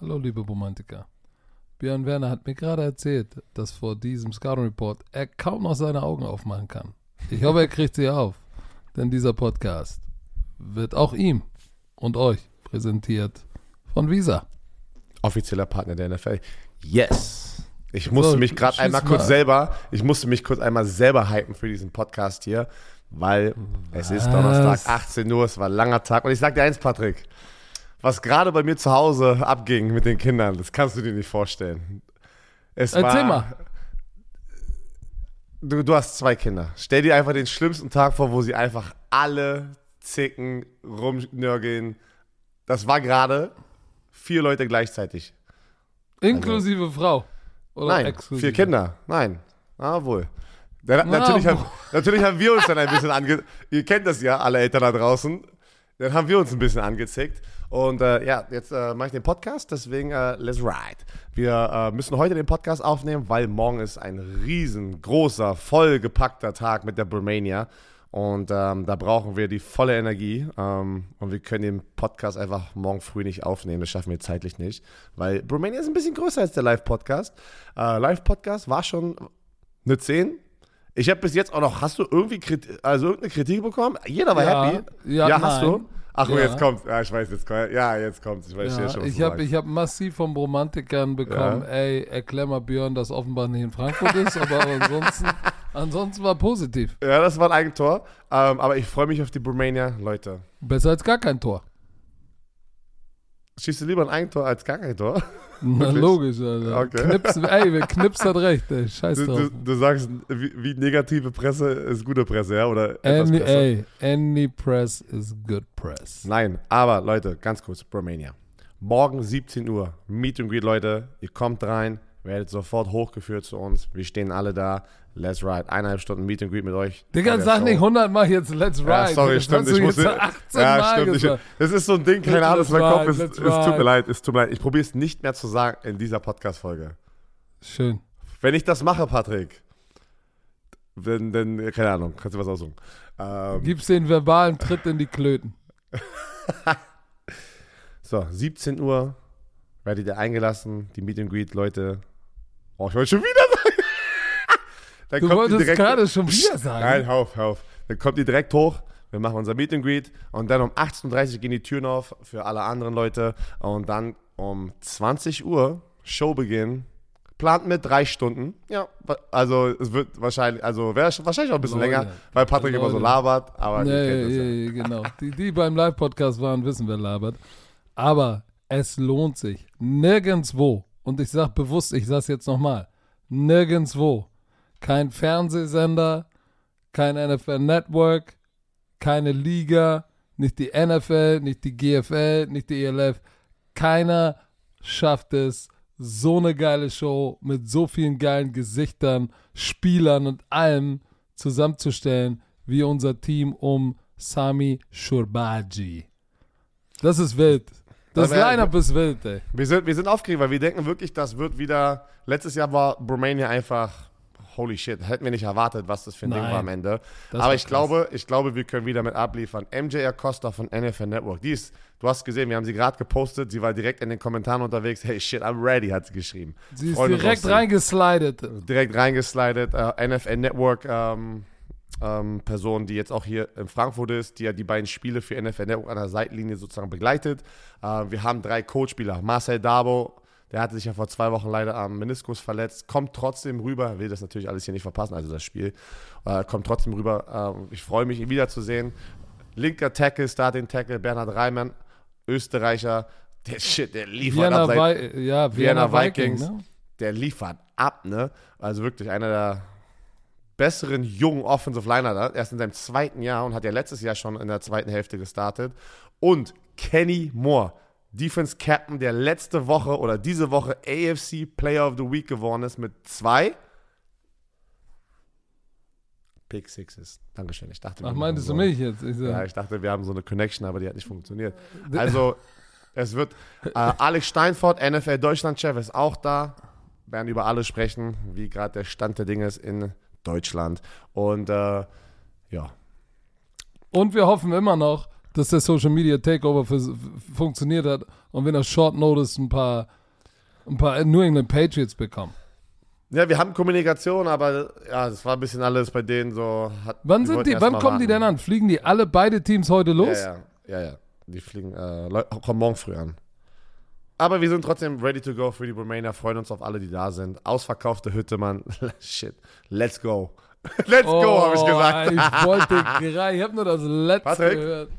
Hallo, liebe Romantiker. Björn Werner hat mir gerade erzählt, dass vor diesem Scouting Report er kaum noch seine Augen aufmachen kann. Ich hoffe, er kriegt sie auf, denn dieser Podcast wird auch ihm und euch präsentiert von Visa. Offizieller Partner der NFL. Yes. Ich musste So, mich gerade einmal kurz mal. selber, ich musste mich kurz einmal selber hypen für diesen Podcast hier, weil es ist Was? Donnerstag, 18 Uhr, es war ein langer Tag. Und ich sag dir eins, Patrick, was gerade bei mir zu Hause abging mit den Kindern, das kannst du dir nicht vorstellen. Es Erzähl war, mal. Du, du hast zwei Kinder. Stell dir einfach den schlimmsten Tag vor, wo sie einfach alle zicken, rumnörgeln. Das war gerade vier Leute gleichzeitig. Inklusive Frau. Oder Nein, exklusive? vier Kinder. Nein. Ah, wohl. Der, Na, natürlich, wohl. haben, natürlich haben wir uns dann ein bisschen ange... Ihr kennt das ja, alle Eltern da draußen. Dann haben wir uns ein bisschen angezickt. Und äh, ja, jetzt äh, mache ich den Podcast, deswegen äh, let's ride. Wir äh, müssen heute den Podcast aufnehmen, weil morgen ist ein riesengroßer, vollgepackter Tag mit der Bromania. Und ähm, da brauchen wir die volle Energie. Ähm, und wir können den Podcast einfach morgen früh nicht aufnehmen. Das schaffen wir zeitlich nicht. Weil Bromania ist ein bisschen größer als der Live-Podcast. Äh, Live-Podcast war schon eine 10. Ich habe bis jetzt auch noch, hast du irgendwie Kritik, also irgendeine Kritik bekommen? Jeder war Ja, happy. ja, hast nein. du? Ach, Ja. jetzt kommt. Ja, ich weiß, jetzt kommt. Ja, jetzt kommt. Ich weiß Ja, ja, schon, was ich habe hab massiv von Romantikern bekommen, Ja. ey, erklär mal Björn, dass offenbar nicht in Frankfurt ist, aber ansonsten, ansonsten war positiv. Ja, das war ein Eigentor. Ähm, aber ich freue mich auf die Bromania. Leute, Besser als gar kein Tor. Schießt du lieber ein Eigentor als gar kein Tor? Na, logisch, Alter. Okay. Knips, ey, wer Knips hat recht, ey. Scheiß Du, drauf. du, du sagst, wie, wie negative Presse ist gute Presse, ja? Oder etwas Any, ey, any press is good press. Nein, aber Leute, ganz kurz, Bromania. Morgen 17 Uhr, Meet and Greet, Leute. Ihr kommt rein, werdet sofort hochgeführt zu uns. Wir stehen alle da. Let's ride. Eineinhalb Stunden Meet and Greet mit euch. Digga, sag nicht 100 Mal jetzt Let's Ride. Ja, sorry, das stimmt. Ich muss jetzt nicht- 18 ja, Mal stimmt. Ich, gesagt. das ist so ein Ding, keine Ahnung, mein Kopf ride, ist, es tut mir leid, es tut mir leid. Ich probiere es nicht mehr zu sagen in dieser Podcast-Folge. Schön. Wenn ich das mache, Patrick, dann, dann keine Ahnung, kannst du was aussuchen. Ähm, Gib's den verbalen Tritt in die Klöten. so, 17 Uhr werdet ihr eingelassen, die Meet and Greet, Leute. Oh, ich wollte schon wieder sagen. Dann Du kommt die wolltest direkt- gerade schon wieder sagen. Nein, hör auf, hör auf. Dann kommt die direkt hoch. Wir machen unser Meet and Greet und dann um 18.30 Uhr gehen die Türen auf für alle anderen Leute und dann um 20 Uhr Showbeginn. Plant mit drei Stunden. Ja, also es wird wahrscheinlich, also wäre wahrscheinlich auch ein bisschen Leute, länger, weil Patrick immer so Leute. labert, aber Nee, kennt das ja. nee, genau. Die, die beim Live-Podcast waren, wissen, wer labert. Aber es lohnt sich. Nirgendwo, und ich sag bewusst, ich sag's jetzt nochmal, nirgendwo, kein Fernsehsender, kein NFL Network, keine Liga, nicht die NFL, nicht die GFL, nicht die ELF. Keiner schafft es, so eine geile Show mit so vielen geilen Gesichtern, Spielern und allem zusammenzustellen, wie unser Team um Sami Shurbaji. Das ist wild. Das Line-Up ist wild, ey. Wir sind, wir sind aufgeregt, weil wir denken wirklich, das wird wieder. Letztes Jahr war Romania einfach. Holy shit, hätten wir nicht erwartet, was das für ein Ding Nein. war am Ende. Das Aber ich krass. glaube, ich glaube, wir können wieder mit abliefern. MJ Acosta von NFL Network. Die ist, du hast gesehen, wir haben sie gerade gepostet. Sie war direkt in den Kommentaren unterwegs. Hey shit, I'm ready, hat sie geschrieben. Sie ist Freuen uns direkt sie. reingeslidet. Direkt reingeslidet. Äh, NFL Network ähm, ähm, Person, die jetzt auch hier in Frankfurt ist, die ja die beiden Spiele für NFL Network an der Seitenlinie sozusagen begleitet. Äh, wir haben drei Co-Spieler. Marcel Dabo, der hatte sich ja vor zwei Wochen leider am Meniskus verletzt, kommt trotzdem rüber, will das natürlich alles hier nicht verpassen, also das Spiel, äh, kommt trotzdem rüber. Äh, ich freue mich, ihn wiederzusehen. Linker Tackle, Starting Tackle, Bernhard Reimann, Österreicher. Der Shit, der liefert Vienna, ab. Seit, Vi ja, Vienna, Vienna Viking, Vikings. ne? der liefert ab, ne? Also wirklich einer der besseren jungen Offensive Liner da. Erst in seinem zweiten Jahr und hat ja letztes Jahr schon in der zweiten Hälfte gestartet. Und Kenny Moore, Defense Captain, der letzte Woche oder diese Woche AFC Player of the Week geworden ist mit zwei Pick Sixes. Dankeschön. Ich dachte, wir Ach, meintest du so- mich jetzt? Ich so, Ja, ich dachte, wir haben so eine Connection, aber die hat nicht funktioniert. Also, es wird äh, Alex Steinfort, NFL Deutschland-Chef, ist auch da. Werden über alles sprechen, wie gerade der Stand der Dinge ist in Deutschland. Und äh, ja, Und wir hoffen immer noch, dass der Social Media Takeover für, funktioniert hat und wenn er Short Notice ein paar, ein paar New England Patriots bekommen. Ja, wir haben Kommunikation, aber ja, das war ein bisschen alles bei denen so. Hat, Wann, die sind die, wann kommen die warten. denn an? Fliegen die alle beide Teams heute los? Ja, ja, ja, ja. Die fliegen, äh, kommen morgen früh an. Aber wir sind trotzdem ready to go für die Romania, freuen uns auf alle, die da sind. Ausverkaufte Hütte, Mann. Shit. Let's go. Let's go, habe ich gesagt. Oh, Ich wollte gerade, ich habe nur das letzte Patrick? gehört.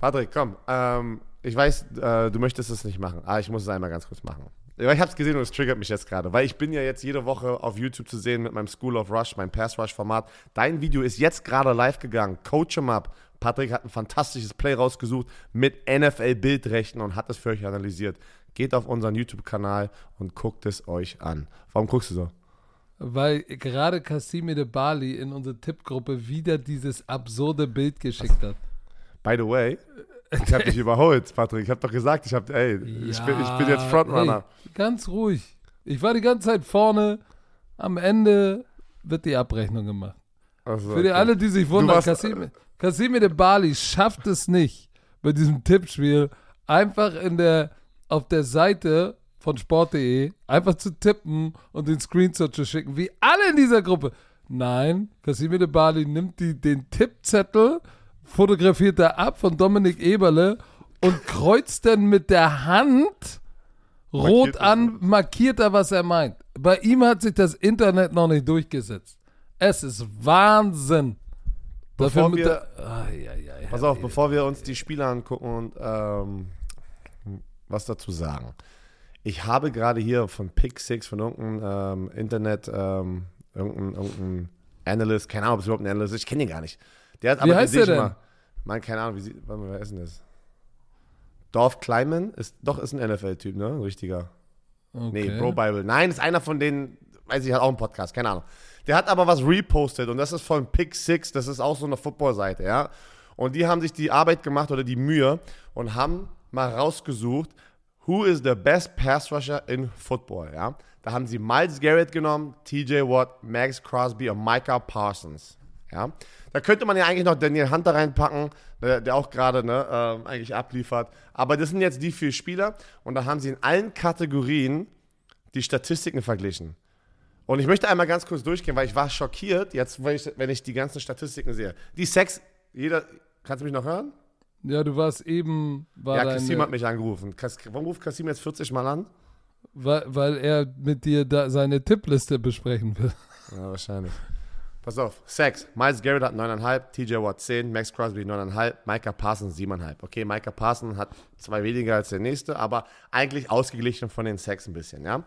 Patrick, komm. Ähm, ich weiß, äh, du möchtest es nicht machen, aber ich muss es einmal ganz kurz machen. Ich habe es gesehen und es triggert mich jetzt gerade, weil ich bin ja jetzt jede Woche auf YouTube zu sehen mit meinem School of Rush, meinem Pass Rush Format. Dein Video ist jetzt gerade live gegangen. Coach em up. Patrick hat ein fantastisches Play rausgesucht mit NFL Bildrechten und hat es für euch analysiert. Geht auf unseren YouTube-Kanal und guckt es euch an. Warum guckst du so? Weil gerade Casimir de Bali in unsere Tippgruppe wieder dieses absurde Bild geschickt hat. By the way, ich habe dich überholt, Patrick. Ich habe doch gesagt, ich, hab, ey, ich, bin, ich bin jetzt Frontrunner. Hey, ganz ruhig. Ich war die ganze Zeit vorne. Am Ende wird die Abrechnung gemacht. Also, Für die okay. alle, die sich wundern, warst- Casimir, Casimir de Bali schafft es nicht, bei diesem Tippspiel einfach in der, auf der Seite von sport.de einfach zu tippen und den Screenshot zu schicken, wie alle in dieser Gruppe. Nein, Casimir de Bali nimmt die, den Tippzettel, fotografiert er ab von Dominik Eberle und kreuzt dann mit der Hand rot Markiert an, markiert er, was er meint. Bei ihm hat sich das Internet noch nicht durchgesetzt. Es ist Wahnsinn. Bevor mit wir- der- Ai, ai, ai, Pass auf, bevor wir uns die Spiele angucken und ähm, was dazu sagen. Ich habe gerade hier von Pick Six, von irgendeinem ähm, Internet, ähm, irgendein, irgendein Analyst, keine Ahnung, ob es überhaupt ein Analyst ist, ich kenne ihn gar nicht. Der hat Wie aber heißt der denn? Mal, mein, keine Ahnung, wie sie, warte mal, wer ist denn das? Dorf Kleiman ist, doch, ist ein NFL-Typ, ne? Ein richtiger. Nee, Okay. Bro Bible. Nein, ist einer von denen, weiß ich, hat auch einen Podcast, keine Ahnung. Der hat aber was repostet und das ist von Pick Six, das ist auch so eine Football-Seite, ja. Und die haben sich die Arbeit gemacht oder die Mühe und haben mal rausgesucht, who is the best pass rusher in Football, ja. Da haben sie Miles Garrett genommen, TJ Watt, Max Crosby und Micah Parsons, ja. Da könnte man ja eigentlich noch Daniel Hunter reinpacken, der, der auch gerade ne, ähm, eigentlich abliefert. Aber das sind jetzt die vier Spieler und da haben sie in allen Kategorien die Statistiken verglichen. Und ich möchte einmal ganz kurz durchgehen, weil ich war schockiert, jetzt, wenn ich, wenn ich die ganzen Statistiken sehe. Die Sex, jeder, kannst du mich noch hören? Ja, du warst eben, war ja, deine- Kassim hat mich angerufen. Kas, warum ruft Kassim jetzt 40 Mal an? weil, weil er mit dir da seine Tippliste besprechen will. Ja, wahrscheinlich. Pass auf, Sex. Miles Garrett hat 9,5, TJ Watt 10, Max Crosby 9,5, Micah Parsons 7,5. Okay, Micah Parsons hat zwei weniger als der nächste, aber eigentlich ausgeglichen von den Sex ein bisschen, ja.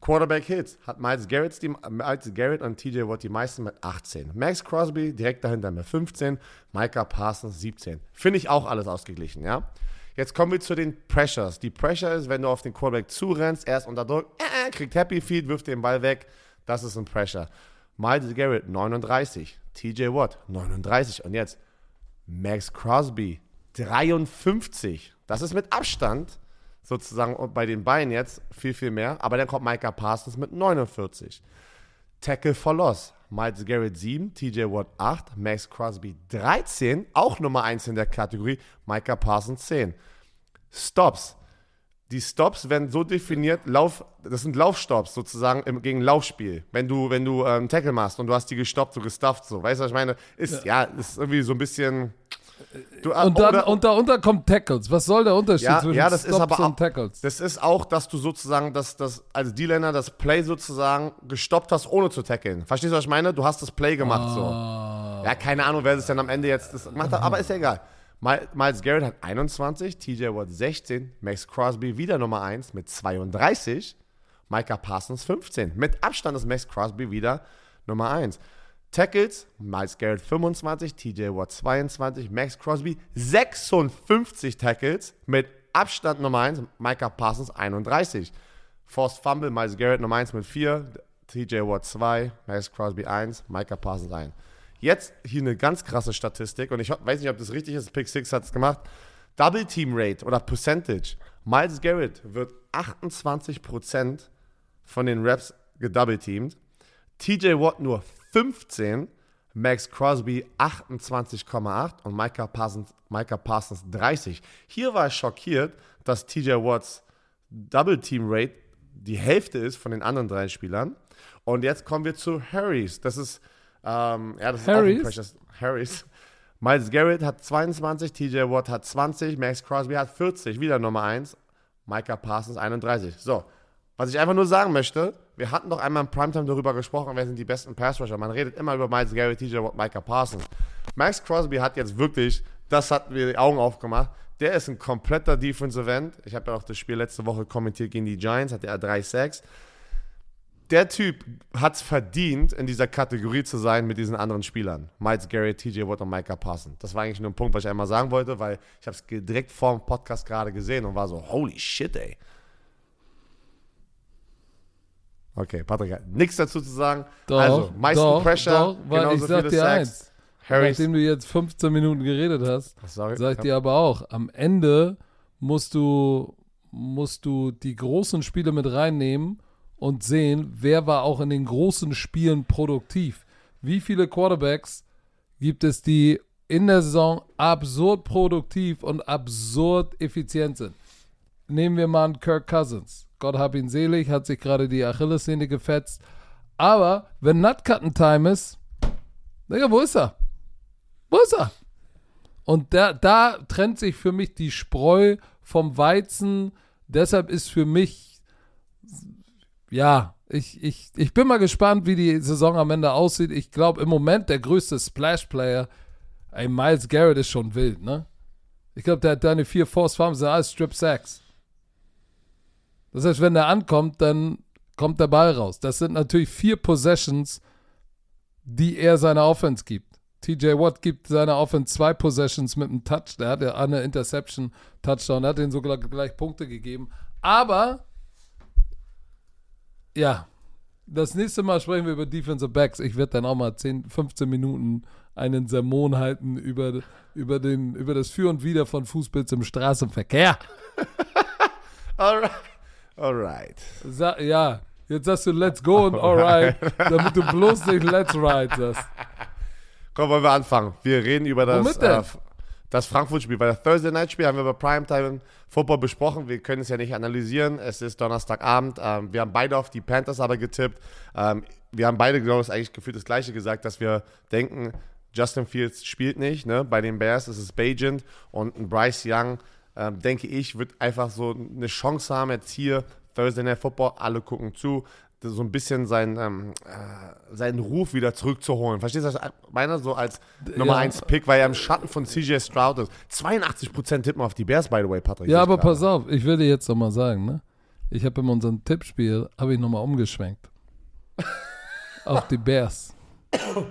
Quarterback Hits hat Miles Garrett, die, Miles Garrett und TJ Watt die meisten mit 18. Max Crosby direkt dahinter mit 15, Micah Parsons 17. Finde ich auch alles ausgeglichen, ja. Jetzt kommen wir zu den Pressures. Die Pressure ist, wenn du auf den Quarterback zurennst, er ist unter Druck, äh, äh, kriegt Happy Feet, wirft den Ball weg. Das ist ein Pressure. Miles Garrett 39, TJ Watt 39 und jetzt Max Crosby 53. Das ist mit Abstand sozusagen bei den Beinen jetzt viel, viel mehr. Aber dann kommt Micah Parsons mit 49. Tackle for Loss. Miles Garrett 7, TJ Watt 8, Max Crosby 13, auch Nummer 1 in der Kategorie, Micah Parsons 10. Stops. Die Stops werden so definiert, Lauf, das sind Laufstops sozusagen im, gegen Laufspiel. Wenn du, wenn du ähm, Tackle machst und du hast die gestoppt, so gestufft, so. Weißt du, was ich meine? Ist, ja, ist irgendwie so ein bisschen. Du, Und dann, oder- und darunter kommt Tackles. Was soll der Unterschied ja, zwischen ja, das ist Stops aber auch, und Tackles? das ist auch, dass du sozusagen das, das als D-Liner das Play sozusagen gestoppt hast, ohne zu tackeln. Verstehst du, was ich meine? Du hast das Play gemacht so. Ah. Ja, keine Ahnung, wer es dann am Ende jetzt gemacht hat, aber ist ja egal. Mi- Miles Garrett hat 21, TJ Watt 16, Max Crosby wieder Nummer 1 mit 32, Micah Parsons 15. Mit Abstand ist Max Crosby wieder Nummer 1. Tackles, Miles Garrett 25, TJ Watt 22, Max Crosby 56 Tackles mit Abstand Nummer 1, Micah Parsons 31. Forced Fumble, Miles Garrett Nummer 1 mit 4, TJ Watt 2, Max Crosby 1, Micah Parsons 1. Jetzt hier eine ganz krasse Statistik und ich weiß nicht, ob das richtig ist, Pick 6 hat es gemacht. Double Team Rate oder Percentage. Miles Garrett wird 28% von den Raps gedouble-teamed. TJ Watt nur 15, Max Crosby 28,8 und Micah Parsons, Micah Parsons 30. Hier war ich schockiert, dass TJ Watts Double Team Rate die Hälfte ist von den anderen drei Spielern. Und jetzt kommen wir zu Harrys. Das ist, ähm, ja, das ist Harrys? auch ein Precious. Harrys. Miles Garrett hat 22, TJ Watt hat 20, Max Crosby hat 40, wieder Nummer 1, Micah Parsons 31. So, was ich einfach nur sagen möchte, wir hatten doch einmal im Primetime darüber gesprochen, wer sind die besten Pass-Rusher. Man redet immer über Miles Garrett, TJ Watt, Micah Parsons. Max Crosby hat jetzt wirklich, das hat mir die Augen aufgemacht, der ist ein kompletter Defensive End. Ich habe ja auch das Spiel letzte Woche kommentiert gegen die Giants, hatte er 3 Sacks der Typ hat es verdient, in dieser Kategorie zu sein mit diesen anderen Spielern. Miles Garrett, TJ Watt und Micah Parsons. Das war eigentlich nur ein Punkt, was ich einmal sagen wollte, weil ich habe es direkt vor dem Podcast gerade gesehen und war so, holy shit, ey. Okay, Patrick hat nichts dazu zu sagen. Doch, also, meisten doch, Pressure, doch, weil ich sag viele dir eins. Harrys, Nachdem du jetzt 15 Minuten geredet hast, sorry. sag ich dir aber auch, am Ende musst du, musst du die großen Spiele mit reinnehmen und sehen, wer war auch in den großen Spielen produktiv. Wie viele Quarterbacks gibt es, die in der Saison absurd produktiv und absurd effizient sind? Nehmen wir mal einen Kirk Cousins. Gott hab ihn selig, hat sich gerade die Achillessehne gefetzt. Aber wenn Nutcutten-Time ist, Digga, wo ist er? Wo ist er? Und da, da trennt sich für mich die Spreu vom Weizen. Deshalb ist für mich, ja, ich, ich, ich bin mal gespannt, wie die Saison am Ende aussieht. Ich glaube, im Moment der größte Splash-Player, ey, Miles Garrett ist schon wild, ne? Ich glaube, der hat deine vier Force Farms sind alles Strip Sacks. Das heißt, wenn der ankommt, dann kommt der Ball raus. Das sind natürlich vier Possessions, die er seiner Offense gibt. TJ Watt gibt seiner Offense zwei Possessions mit einem Touch. Der hat ja eine Interception, Touchdown, der hat den sogar gleich Punkte gegeben. Aber, ja, das nächste Mal sprechen wir über Defensive Backs. Ich werde dann auch mal 10, 15 Minuten einen Sermon halten über, über, den, über das Für und Wider von Fußpilz im Straßenverkehr. Alright. Alright. Sa ja, jetzt sagst du Let's go und alright, damit du bloß nicht Let's ride sagst. Komm, wollen wir anfangen. Wir reden über das, äh, das Frankfurt-Spiel. Bei der Thursday Night Spiel haben wir über Primetime Football besprochen. Wir können es ja nicht analysieren. Es ist Donnerstagabend. Ähm, wir haben beide auf die Panthers aber getippt. Ähm, wir haben beide, glaube ich, eigentlich gefühlt das Gleiche gesagt, dass wir denken, Justin Fields spielt nicht. Ne? Bei den Bears ist es Bajent und ein Bryce Young, ähm, denke ich, wird einfach so eine Chance haben jetzt hier. Thursday Night Football, alle gucken zu. So ein bisschen seinen, ähm, äh, seinen Ruf wieder zurückzuholen. Verstehst du, was ich meine? So als Nummer Ja. 1 Pick, weil er im Schatten von CJ Stroud ist. 82% tippen auf die Bears, by the way, Patrick. Ja, aber gerade. pass auf, ich will dir jetzt noch mal sagen, ne? Ich habe in unserem Tippspiel, habe ich nochmal umgeschwenkt. auf die Bears.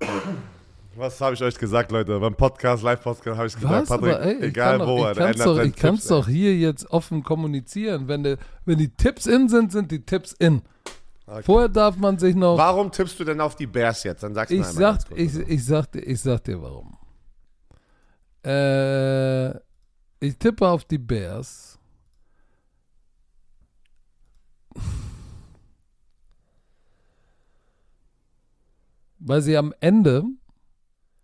Was habe ich euch gesagt, Leute? Beim Podcast, Live-Podcast habe ich gesagt, Was? Patrick, ey, egal kann wo, er ich kann's doch, ich kann's Tipps, doch hier jetzt offen kommunizieren. Wenn, de, wenn die Tipps in sind, sind die Tipps in. Okay. Vorher darf man sich noch. Warum tippst du denn auf die Bears jetzt? Dann sagst du Ich sag, ich, ich, sag, dir- ich sag dir warum. Äh, ich tippe auf die Bears. Weil sie am Ende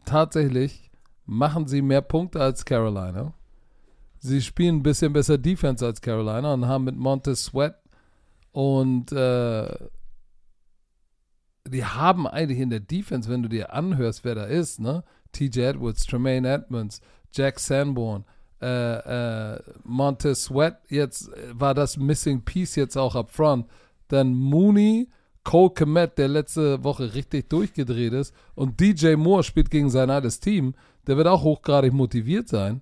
tatsächlich machen sie mehr Punkte als Carolina. Sie spielen ein bisschen besser Defense als Carolina und haben mit Montez Sweat und äh, die haben eigentlich in der Defense, wenn du dir anhörst, wer da ist, ne? TJ Edwards, Tremaine Edmonds, Jack Sanborn, äh, äh, Montez Sweat, jetzt äh, war das Missing Piece jetzt auch up front. Dann Mooney, Cole Komet, der letzte Woche richtig durchgedreht ist, und DJ Moore spielt gegen sein altes Team. Der wird auch hochgradig motiviert sein.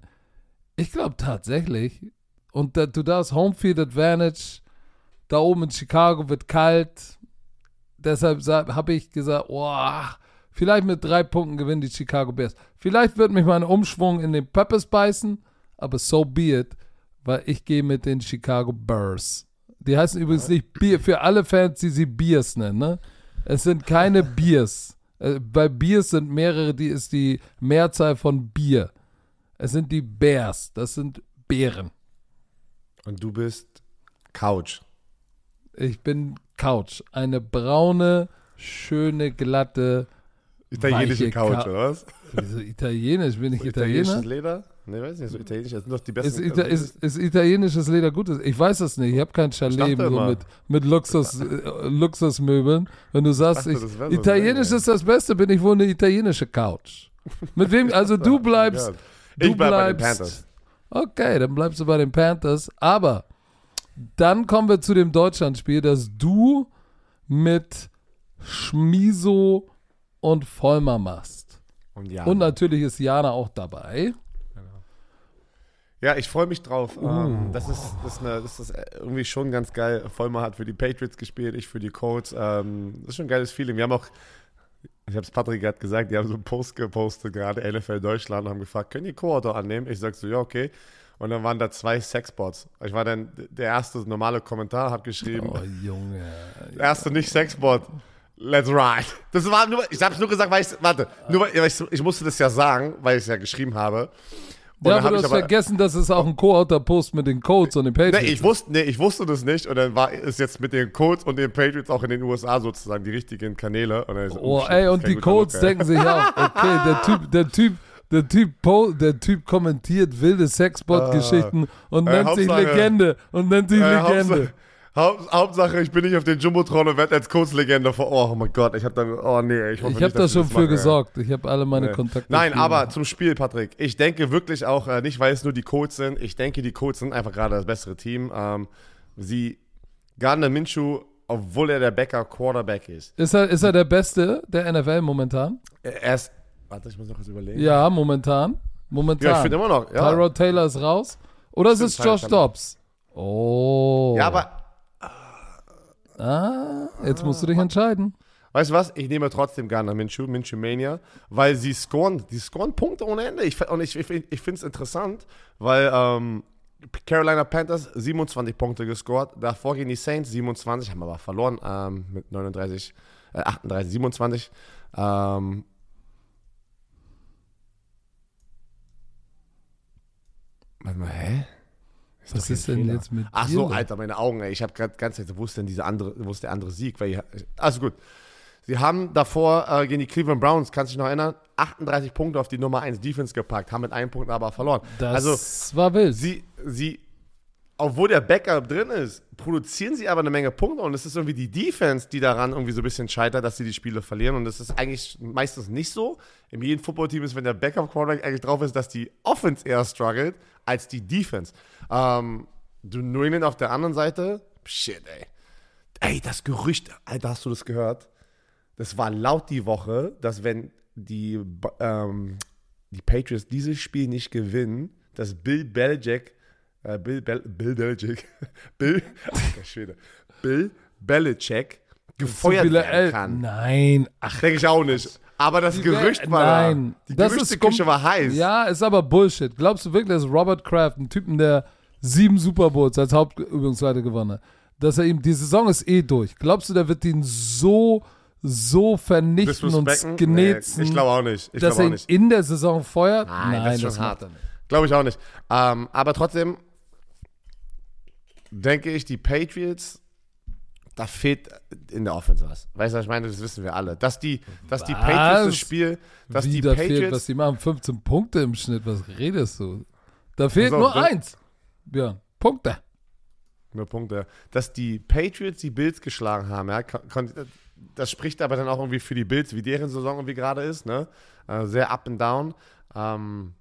Ich glaube tatsächlich, und da, du darfst Homefield Advantage, da oben in Chicago wird kalt, deshalb habe ich gesagt, oh, vielleicht mit drei Punkten gewinnen die Chicago Bears. Vielleicht wird mich mein Umschwung in den Peppers beißen, aber so be it, weil ich gehe mit den Chicago Bears. Die heißen übrigens nicht Bier, für alle Fans, die sie Beers nennen, ne? Es sind keine Biers. Äh, Bei Biers sind mehrere, die ist die Mehrzahl von Bier. Es sind die Bears, das sind Bären. Und du bist Couch. Ich bin Couch. Eine braune, schöne, glatte Italienische Couch, Ka- oder was? Wieso italienisch? Bin ich Italienisches Italiener? Leder? Nee, weiß nicht, so italienisch. Das sind doch die Ist, besten. Ita ist, ist italienisches Leder gut? Ich weiß das nicht. Ich habe kein Chalet so mit, mit Luxus, äh, Luxusmöbeln. Wenn du sagst, ich, so ein Italienisch ist das Beste, bin ich wohl eine italienische Couch. Mit wem? Also du bleibst. Du Ich bleib bei den bleibst. Panthers. Okay, dann bleibst du bei den Panthers. Aber dann kommen wir zu dem Deutschlandspiel, das du mit Schmiso und Vollmer machst. Und. Und natürlich ist Jana auch dabei. Ja, ich freue mich drauf. Uh. Ähm, das, ist, das, ist eine, das ist irgendwie schon ganz geil. Vollmer hat für die Patriots gespielt, ich für die Colts. Ähm, das ist schon ein geiles Feeling. Wir haben auch, ich habe es Patrick gerade gesagt, die haben so einen Post gepostet, gerade NFL Deutschland, und haben gefragt, können die Co-Autor annehmen? Ich sag so, ja, okay. Und dann waren da zwei Sexbots. Ich war dann der erste normale Kommentar, habe geschrieben, Oh, Junge. der erste nicht Sexbot. Let's ride. Das war nur, ich habe es nur gesagt, weil ich, warte, nur weil ich, ich musste das ja sagen, weil ich es ja geschrieben habe. Ja, aber du hast vergessen, dass es auch ein Co-Autor-Post mit den Codes und den Patriots Nee ich, wusste, nee, ich wusste das nicht und dann war es jetzt mit den Codes und den Patriots auch in den USA sozusagen die richtigen Kanäle. Ist, Oh, shit, ey, und die Codes Look, denken sich auch, okay, der Typ, der Typ, der Typ, der Typ kommentiert wilde Sexbot-Geschichten und äh, nennt sich Hauptsache- Legende und nennt sich Äh, Legende. Hauptsache, Haupt, Hauptsache, ich bin nicht auf den Jumbotron und werde als Codes-Legende vor. Oh mein Gott, ich habe da. Oh nee, ich hoffe Ich nicht, habe da schon für gesorgt. Ich habe alle meine Nee. Kontakte. Nein, aber zum Spiel, Patrick. Ich denke wirklich auch, äh, nicht weil es nur die Codes sind, ich denke, die Codes sind einfach gerade das bessere Team. Ähm, sie, Gardner Minshew, obwohl er der Backup-Quarterback ist, Ist er, ist er der Beste der NFL momentan? er ist. Warte, ich muss noch kurz überlegen. Ja, momentan. Momentan. Ja, ich finde immer noch. Ja. Tyrod Taylor ist raus. Oder ist es Josh Dobbs? Oh. ja, aber Ah, jetzt musst du dich entscheiden. Weißt du was? Ich nehme trotzdem Gardner Minshew, Minshew Mania, weil sie scoren, die scoren Punkte ohne Ende. Ich, und ich, ich, ich finde es interessant, weil ähm, Carolina Panthers 27 Punkte gescored, davor gegen die Saints 27, haben aber verloren ähm, mit 39, äh, 38, 27. Ähm, Warte mal, hä? Was ist denn Fehler. jetzt mit Ach so? Alter, meine Augen, ey. Ich habe gerade ganz Zeit, wo ist denn dieser andere, wo ist der andere Sieg? Weil ich, also gut. Sie haben davor äh, gegen die Cleveland Browns, kannst du dich noch erinnern, 38 Punkte auf die Nummer 1 Defense gepackt, haben mit einem Punkt aber verloren. Das also war wild. sie, sie, obwohl der Backup drin ist, produzieren sie aber eine Menge Punkte und es ist irgendwie die Defense, die daran irgendwie so ein bisschen scheitert, dass sie die Spiele verlieren und das ist eigentlich meistens nicht so. In jedem Footballteam ist, wenn der Backup Quarterback eigentlich drauf ist, dass die Offense eher struggelt als die Defense. Ähm, du New England auf der anderen Seite, shit, ey. Ey, das Gerücht, Alter, hast du das gehört? Das war laut die Woche, dass wenn die, ähm, die Patriots dieses Spiel nicht gewinnen, dass Bill Belichick, äh, Bill, Bel Bill Belichick, Bill, alter Schwede, Bill Belichick gefeuert viele werden kann. Nein, ach, Denke ich auch nicht. Aber das Gerücht war nein. da. Die Das ist Gerüchteküche war heiß. Ja, ist aber Bullshit. Glaubst du wirklich, dass Robert Kraft, ein Typen, der sieben Super Bowls als Hauptübungsleiter gewonnen hat, dass er ihm, die Saison ist eh durch. Glaubst du, der wird ihn so, so vernichten und genetzen, Nee, ich glaube auch nicht. Ich dass glaube er ihn nicht. in der Saison feuert? Nein, das ist schon macht hart. Glaube ich auch nicht. Ähm, aber trotzdem denke ich, die Patriots, da fehlt in der Offense was. Weißt du, was ich meine? Das wissen wir alle. Dass die, dass die? Patriots das Spiel, dass Wie, die da fehlt, was Patriots, die machen, 15 Punkte im Schnitt. Was redest du? Da fehlt auf, nur das- eins. Björn, Punkte. nur Punkte, dass die Patriots die Bills geschlagen haben, ja, das spricht aber dann auch irgendwie für die Bills, wie deren Saison irgendwie gerade ist, ne? Äh, sehr up and down. Ähm,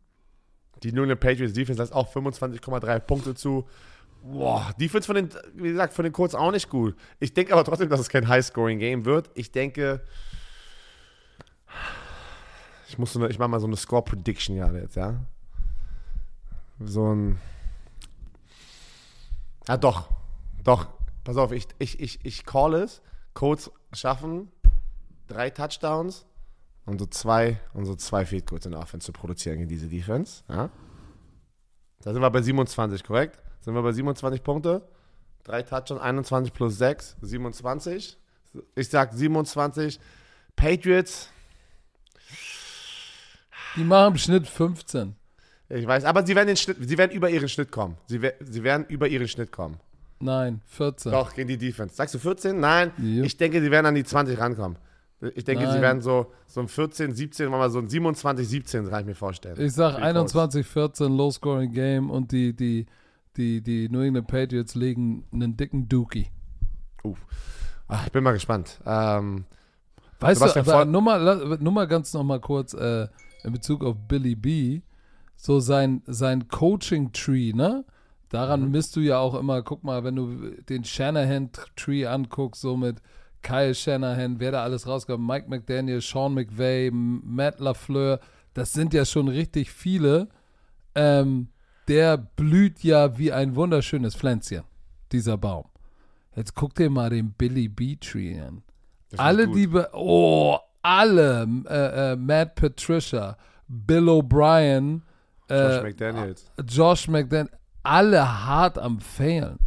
die New England Patriots Defense lässt auch 25,3 Punkte zu. Boah, Defense von den, wie gesagt, von den Colts auch nicht gut. Ich denke aber trotzdem, dass es kein High-Scoring-Game wird. Ich denke, ich muss so eine, ich mache mal so eine Score-Prediction gerade jetzt, ja. So ein, ja doch, doch, pass auf, ich, ich, ich, ich call es. Colts schaffen drei Touchdowns und so zwei, und so zwei Field Goals in der Offense zu produzieren gegen diese Defense, ja. Da sind wir bei 27, korrekt? Sind wir bei 27 Punkte? Drei Touchdowns, 21 plus 6, 27. Ich sag 27. Patriots, Die machen im Schnitt 15. ich weiß, aber sie werden, den Schnitt, sie werden über ihren Schnitt kommen. Sie, sie werden über ihren Schnitt kommen. Nein, 14. Doch, gegen die Defense. Sagst du 14? Nein. Ja. Ich denke, sie werden an die 20 rankommen. Ich denke, Nein. sie werden so, so ein 14, 17, mal so ein 27, 17, kann ich mir vorstellen. Ich sag Für die Colts. 21-14 Low-Scoring-Game und die, die, die, die New England Patriots legen einen dicken Dookie. Ach, ich bin mal gespannt. Ähm, Weißt du, aber nur mal, nur mal ganz noch mal kurz äh, in Bezug auf Billy B. So sein, sein Coaching-Tree, ne? Daran Mhm. misst du ja auch immer, guck mal, wenn du den Shanahan-Tree anguckst, so mit Kyle Shanahan, wer da alles rauskommt, Mike McDaniel, Sean McVay, Matt LaFleur, das sind ja schon richtig viele. Ähm, der blüht ja wie ein wunderschönes Pflänzchen, dieser Baum. Jetzt guck dir mal den Billy B. Tree an. Alle, die, oh, alle, äh, äh, Matt Patricia, Bill O'Brien, Josh äh, McDaniels. Josh McDaniel, alle hart am Failen.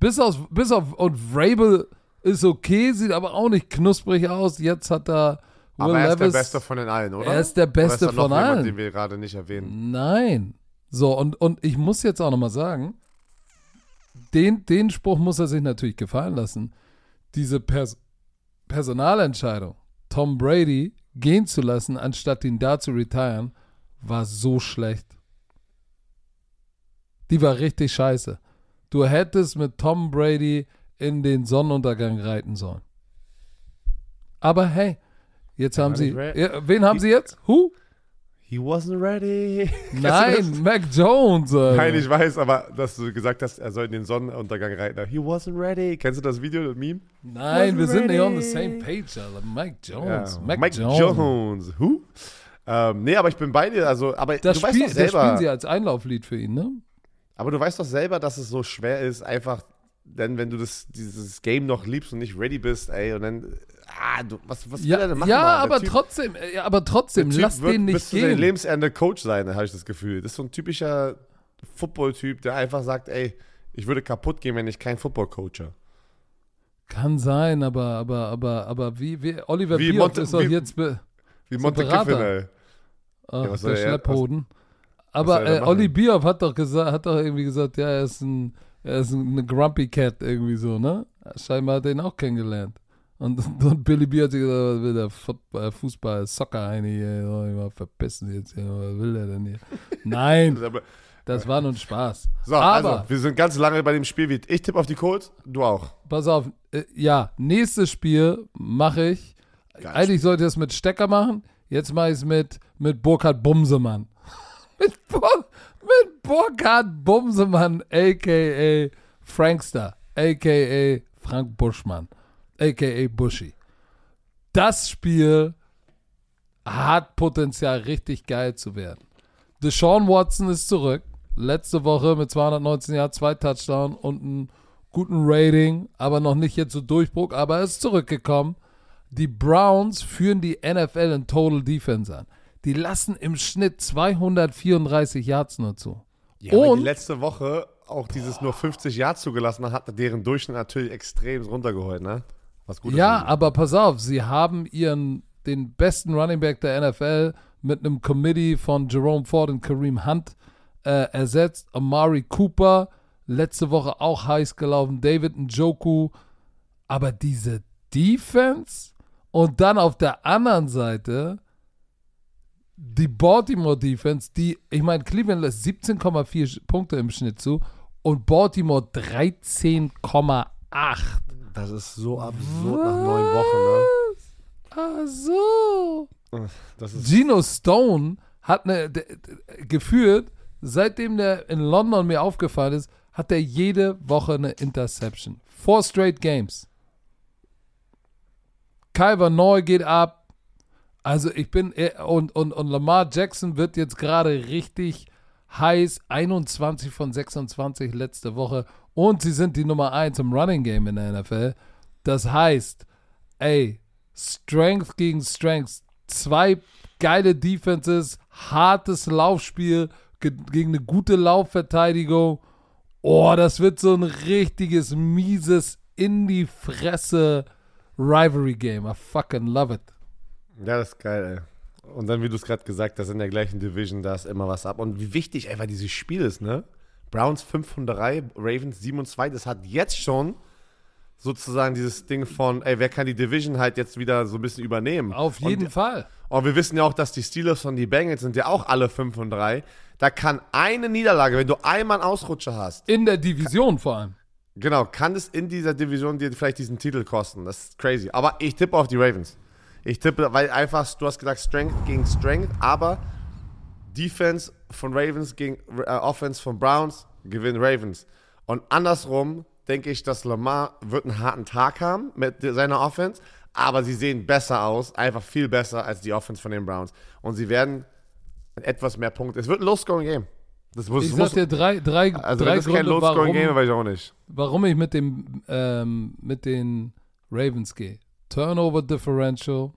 Bis auf, bis auf, und Vrabel ist okay, sieht aber auch nicht knusprig aus. Jetzt hat er Will Aber er ist der. Beste von den allen, oder? Er ist der Beste ist von jemand, allen. den wir gerade nicht erwähnen. Nein. So, und, und ich muss jetzt auch nochmal sagen, den, den Spruch muss er sich natürlich gefallen lassen. Diese Pers Personalentscheidung, Tom Brady gehen zu lassen, anstatt ihn da zu retiren, war so schlecht. Die war richtig scheiße. Du hättest mit Tom Brady in den Sonnenuntergang reiten sollen. Aber hey, jetzt haben sie. wen haben sie jetzt? Who? He wasn't ready. Nein, Mac Jones. Alter. Nein, ich weiß, aber dass du gesagt hast, er soll in den Sonnenuntergang reiten. He wasn't ready. Kennst du das Video, das Meme? Nein, wir sind nicht on the ready. same page, Alter. Mike Jones. Ja. Mac Mike Jones. Jones. Who? Ähm, nee, aber ich bin bei dir. Also, aber Das, du weißt Spiel, doch das spielen selber, sie als Einlauflied für ihn, ne? aber du weißt doch selber, dass es so schwer ist, einfach, denn wenn du das, dieses Game noch liebst und nicht ready bist, ey, und dann, ah, du, was, was will er Ja, denn machen? ja Mann? Aber Typ- trotzdem, äh, ja, aber trotzdem, lass wird den bis nicht zu seinem gehen. Lebensende Coach sein, habe ich das Gefühl. Das ist so ein typischer Football-Typ, der einfach sagt, ey, ich würde kaputt gehen, wenn ich kein Football coache. Kann sein, aber, aber, aber, aber wie, wie Oliver Wie Bierhoff Monte- ist doch wie- jetzt be, Wie So Monte Berater. Kiffin, ey. ah, Ja, was der er- Schlepphoden. Aber er äh? Olli Bierhoff hat doch gesagt, hat doch irgendwie gesagt, ja, er ist ein, er ist eine Grumpy Cat irgendwie so, ne? Scheinbar hat er ihn auch kennengelernt. Und, und Billy B hat sich gesagt, was will der Football, Fußball, Soccer Heini, ey, soll ich mal verpissen jetzt hier, was will der denn hier? Nein, das war nun Spaß. So, Aber- also, wir sind ganz lange bei dem Spiel. Wie ich tippe auf die Colts, du auch. Pass auf, äh, ja, nächstes Spiel mache ich. Geil. Eigentlich sollte ich es mit Stecker machen. Jetzt mache ich es mit, mit Burkhard Bumsemann. mit, Bur mit Burkhard Bumsemann, a.k.a. Frankster, a.k.a. Frank Buschmann, a.k.a. Buschi. Das Spiel hat Potenzial, richtig geil zu werden. Deshaun Watson ist zurück. Letzte Woche mit 219 Jahren, zwei Touchdown und einem guten Rating, aber noch nicht jetzt so Durchbruch, aber er ist zurückgekommen. Die Browns führen die NFL in Total Defense an. Die lassen im Schnitt 234 Yards nur zu. Ja, Und- die letzte Woche auch dieses nur 50 Yards zugelassen hat, hat deren Durchschnitt natürlich extrem runtergeholt, ne? Was gut. Ja, aber pass auf, sie haben ihren den besten Running Back der NFL mit einem Committee von Jerome Ford und Kareem Hunt äh, ersetzt. Amari Cooper, letzte Woche auch heiß gelaufen. David Njoku. Aber diese Defense und dann auf der anderen Seite die Baltimore Defense, die, ich meine, Cleveland lässt 17,4 Punkte im Schnitt zu und Baltimore 13,8. Das ist so absurd nach neun Wochen, Ach so. ne? Das ist Geno Stone hat eine, geführt, seitdem der in London mir aufgefallen ist, hat er jede Woche eine Interception. Four straight games. Kyver Neu geht ab. Also ich bin, eh- und, und, und Lamar Jackson wird jetzt gerade richtig heiß. 21 von 26 letzte Woche. Und sie sind die Nummer 1 im Running Game in der NFL. Das heißt, ey, Strength gegen Strength. Zwei geile Defenses, hartes Laufspiel ge gegen eine gute Laufverteidigung. Oh, das wird so ein richtiges, mieses, in die Fresse Rivalry Game. I fucking love it. Ja, das ist geil, ey. Und dann, wie du es gerade gesagt hast, in der gleichen Division, da ist immer was ab. Und wie wichtig einfach dieses Spiel ist, ne? Browns 5 von 3, Ravens 7 und 2, das hat jetzt schon sozusagen dieses Ding von, ey, wer kann die Division halt jetzt wieder so ein bisschen übernehmen? Auf jeden und, Fall. Und wir wissen ja auch, dass die Steelers und die Bengals sind ja auch alle 5 und 3. Da kann eine Niederlage, wenn du einmal einen Ausrutscher hast, In der Division vor allem. genau, kann es in dieser Division dir vielleicht diesen Titel kosten. Das ist crazy. Aber ich tippe auf die Ravens. Ich tippe, weil einfach, du hast gesagt, Strength gegen Strength, aber Defense von Ravens gegen äh, Offense von Browns gewinnen Ravens. Und andersrum denke ich, dass Lamar wird einen harten Tag haben mit seiner Offense, aber sie sehen besser aus, einfach viel besser als die Offense von den Browns. Und sie werden etwas mehr Punkte. Es wird ein Low-Scoring-Game. Das muss, Ich muss sag dir drei, drei, also drei kein Gründe, Low-Scoring-Game, warum, weiß ich auch nicht. warum ich mit, dem, ähm, mit den Ravens gehe. Turnover Differential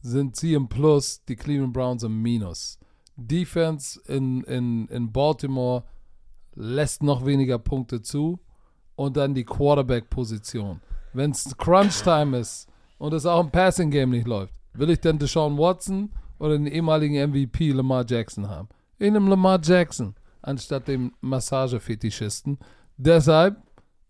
sind sie im Plus, die Cleveland Browns im Minus. Defense in, in, in Baltimore lässt noch weniger Punkte zu. Und dann die Quarterback-Position. Wenn es Crunch-Time ist und es auch im Passing-Game nicht läuft, will ich denn Deshaun Watson oder den ehemaligen MVP Lamar Jackson haben? In einem Lamar Jackson, anstatt dem Massagefetischisten. Deshalb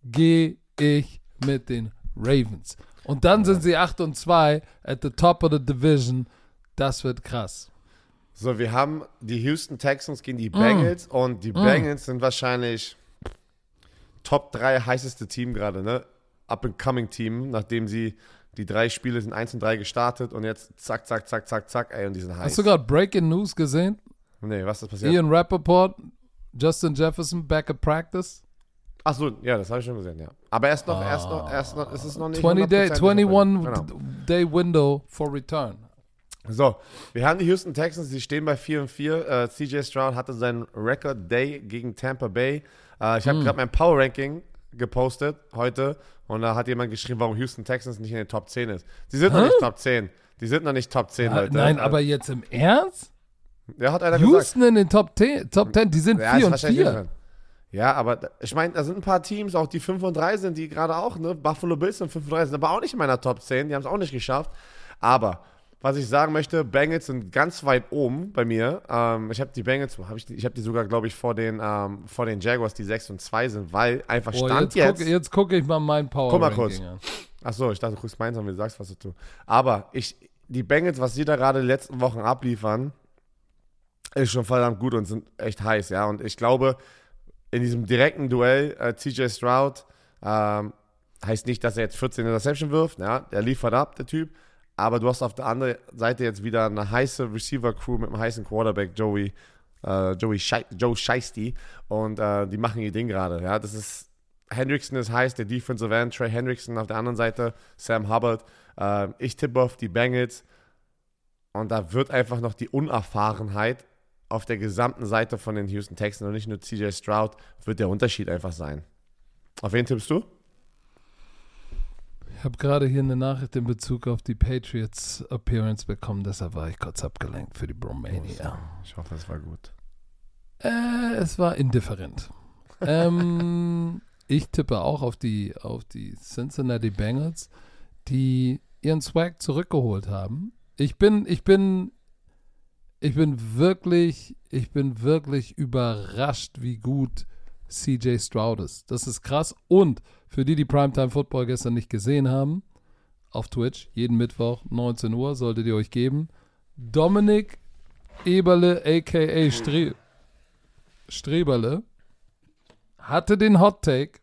gehe ich mit den Ravens. Und dann sind sie 8 und 2 at the top of the division. Das wird krass. So, wir haben die Houston Texans gegen die Mm. Bengals und die Bengals sind wahrscheinlich Top 3 heißeste Team gerade, ne? Up-and-coming Team, nachdem sie die drei Spiele sind 1 und 3 gestartet und jetzt zack, zack, zack, zack, zack, ey, und die sind heiß. Hast du gerade Breaking News gesehen? Nee, was ist passiert? Ian Rappaport, Justin Jefferson back at practice. Achso, ja, das habe ich schon gesehen, ja. Aber erst noch, erst noch, erst noch, es ist noch nicht 20 day, 100% 21 Genau. day window for return. So, wir haben die Houston Texans, die stehen bei 4 und 4. Äh, CJ Stroud hatte seinen Record Day gegen Tampa Bay. Äh, ich habe Hm. gerade mein Power Ranking gepostet heute und da hat jemand geschrieben, warum Houston Texans nicht in den Top 10 ist. Sie sind noch Hä? nicht Top 10. Die sind noch nicht Top 10, Ah, Leute. Nein, aber jetzt im Ernst? Ja, hat einer gesagt. Houston in den Top 10, Top 10 die sind Ja, 4 ist und wahrscheinlich 4. drin. Ja, aber ich meine, da sind ein paar Teams, auch die 5 und 3 sind, die gerade auch, ne? Buffalo Bills sind 5 und 3, sind aber auch nicht in meiner Top 10. Die haben es auch nicht geschafft. Aber was ich sagen möchte, Bengals sind ganz weit oben bei mir. Ähm, ich habe die Bengals, hab ich, ich habe die sogar, glaube ich, vor den, ähm, vor den Jaguars, die 6 und 2 sind, weil einfach Boah, Stand jetzt, jetzt. Guck, jetzt gucke ich mal mein Power Guck mal kurz. an. Achso, ich dachte, du guckst meins an, wie du sagst, was du tust. Aber ich, die Bengals, was sie da gerade die letzten Wochen abliefern, ist schon verdammt gut und sind echt heiß, ja. Und ich glaube, in diesem direkten Duell, äh, TJ Stroud, ähm, heißt nicht, dass er jetzt 14 Interception wirft, ja. Der liefert ab, der Typ. Aber du hast auf der anderen Seite jetzt wieder eine heiße Receiver-Crew mit einem heißen Quarterback, Joey, äh, Joey Schei Joe Scheisty. Und äh, die machen ihr Ding gerade, ja. Das ist Hendrickson ist heiß, der Defensive End, Trey Hendrickson auf der anderen Seite, Sam Hubbard. Äh, ich tippe auf die Bengals. Und da wird einfach noch die Unerfahrenheit auf der gesamten Seite von den Houston Texans und nicht nur CJ Stroud, wird der Unterschied einfach sein. Auf wen tippst du? Ich habe gerade hier eine Nachricht in Bezug auf die Patriots Appearance bekommen, deshalb war ich kurz abgelenkt für die Bromania. Ich hoffe, das war gut. Äh, es war indifferent. ähm, ich tippe auch auf die, auf die Cincinnati Bengals, die ihren Swag zurückgeholt haben. Ich bin, ich bin, ich bin wirklich, ich bin wirklich überrascht, wie gut CJ Stroud ist. Das ist krass. Und für die, die Primetime Football gestern nicht gesehen haben, auf Twitch, jeden Mittwoch, 19 Uhr, solltet ihr euch geben. Dominik Eberle, a.k.a. Stre Streberle, hatte den Hot Take.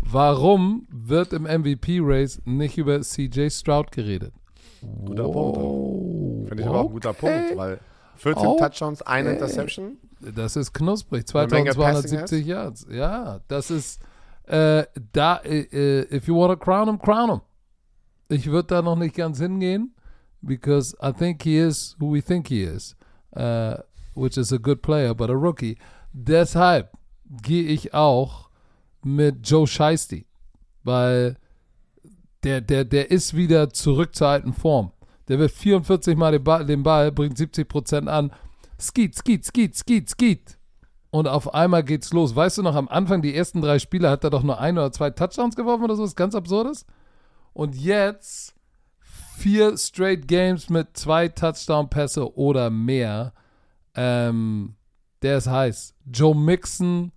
Warum wird im MVP-Race nicht über CJ Stroud geredet? Guter Punkt. Oh, Finde ich aber auch ein guter. Punkt, weil 14 Okay. Touchdowns, eine Interception. Das ist knusprig. Eine Menge 2270 Yards. Ja, das ist äh, da, äh, äh, if you want to crown him, crown him. Ich würde da noch nicht ganz hingehen, because I think he is who we think he is, uh, which is a good player, but a rookie. Deshalb gehe ich auch mit Joe Scheisty, weil der, der, der ist wieder zurück zur alten Form. Der wird 44 Mal den Ball, den Ball bringt 70 Prozent an. Skeet, skeet, skeet, skeet, skeet. Und auf einmal geht's los. Weißt du noch, am Anfang, die ersten drei Spiele, hat er doch nur ein oder zwei Touchdowns geworfen oder so, was ganz Absurdes. Und jetzt vier straight Games mit zwei Touchdown-Pässe oder mehr. Ähm, der ist heiß. Joe Mixon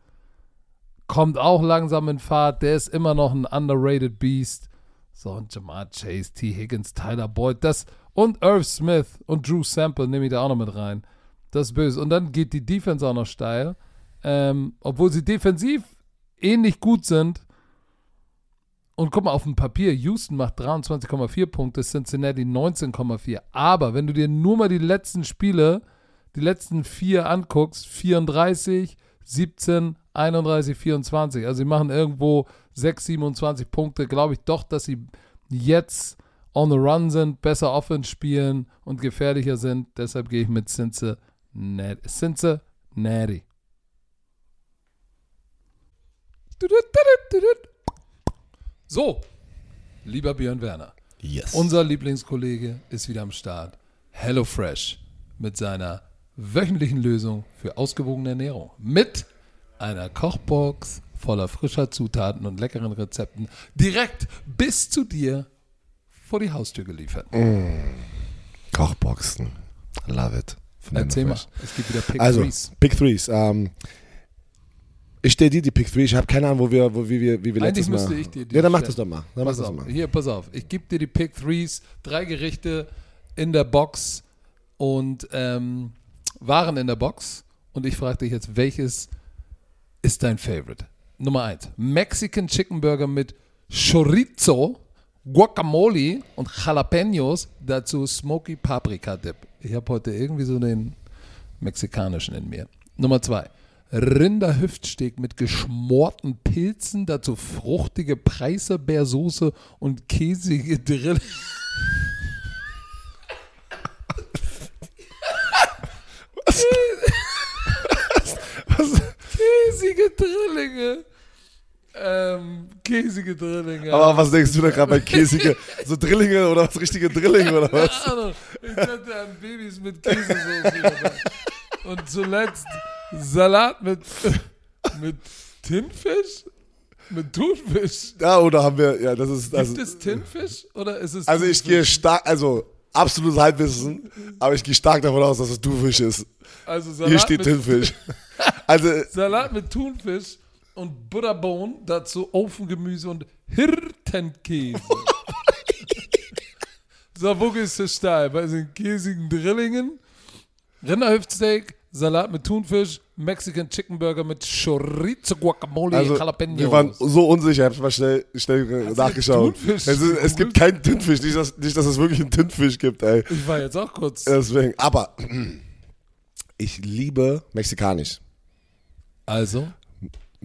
kommt auch langsam in Fahrt. Der ist immer noch ein underrated Beast. So, und Jamar Chase, T. Higgins, Tyler Boyd, das und Irv Smith und Drew Sample nehme ich da auch noch mit rein. Das ist böse. Und dann geht die Defense auch noch steil. Ähm, obwohl sie defensiv ähnlich gut sind. Und guck mal, auf dem Papier, Houston macht 23,4 Punkte, Cincinnati 19,4. Aber wenn du dir nur mal die letzten Spiele, die letzten vier anguckst, 34, 17, 31, 24. Also sie machen irgendwo 6, 27 Punkte. Glaube ich doch, dass sie jetzt on the run sind, besser Offense spielen und gefährlicher sind. Deshalb gehe ich mit Cincinnati. Cincinnati. So, lieber Björn Werner. Yes. Unser Lieblingskollege ist wieder am Start. HelloFresh mit seiner wöchentlichen Lösung für ausgewogene Ernährung. Mit einer Kochbox voller frischer Zutaten und leckeren Rezepten direkt bis zu dir vor die Haustür geliefert. Kochboxen. Love it. Von Erzähl mal, es gibt wieder Pick Also, Threes. Pick Threes. Ähm, ich stehe dir die Pick Three. Ich habe keine Ahnung, wo wir, wo, wie wir, wie wir Eigentlich letztes Mal. müsste ich dir die Ja, dann mach das doch mal. Dann mach Pass das auf, mal. hier, pass auf. Ich gebe dir die Pick Threes, drei Gerichte in der Box und ähm, Waren in der Box. Und ich frage dich jetzt, welches ist dein Favorite? Nummer eins: Mexican Chicken Burger mit Chorizo, Guacamole und Jalapenos. Dazu Smoky Paprika Dip. Ich habe heute irgendwie so den mexikanischen in mir. Nummer zwei: Rinderhüftsteak mit geschmorten Pilzen, dazu fruchtige Preiselbeersoße und käsige Drill. Käsige Drillinge. Ähm, käsige Drillinge. Aber was denkst du da gerade bei käsige, so Drillinge oder was, richtige Drillinge oder was? Keine Ahnung. Ich hatte an Babys mit Käsesoße. Und zuletzt Salat mit, mit Tinfisch? Mit Thunfisch? Ja, oder haben wir, ja, das ist, Gibt also, es Tinfisch oder ist es also ich gehe stark, also absolutes Halbwissen, aber ich gehe stark davon aus, dass es Thunfisch ist. also Salat Hier steht mit, Tinfisch. Also, Salat mit Thunfisch und Butterbone, dazu Ofengemüse und Hirtenkäse. so, wo gehst du steil? Bei den käsigen Drillingen, Rinderhüftsteak, Salat mit Thunfisch, Mexican Chicken Burger mit Chorizo, Guacamole, also Jalapenos. wir waren so unsicher, ich habe mal schnell, schnell nachgeschaut. Thunfisch Es, ist, es gibt keinen Tinfisch, nicht dass, nicht, dass es wirklich einen Tinfisch gibt, ey. ich war jetzt auch kurz. Deswegen, aber ich liebe mexikanisch. Also,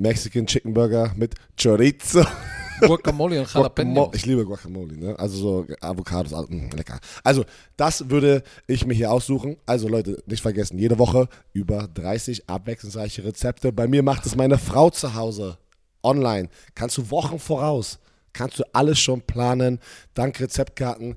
Mexican Chicken Burger mit Chorizo. Guacamole und. Jalapenos. Ich liebe Guacamole, ne? Also so Avocados, alles, mm, lecker. Also, das würde ich mir hier aussuchen. Also Leute, nicht vergessen, jede Woche über 30 abwechslungsreiche Rezepte. Bei mir macht es meine Frau zu Hause online. Kannst du Wochen voraus. Kannst du alles schon planen. Dank Rezeptkarten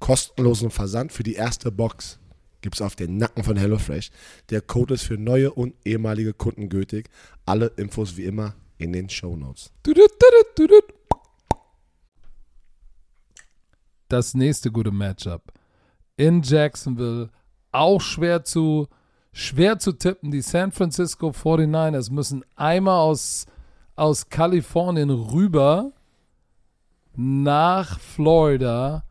Kostenlosen Versand für die erste Box gibt es auf den Nacken von HelloFresh. Der Code ist für neue und ehemalige Kunden gültig. Alle Infos wie immer in den Shownotes. Das nächste gute Matchup in Jacksonville. Auch schwer zu, schwer zu tippen. Die San Francisco 49ers müssen einmal aus, aus Kalifornien rüber nach Florida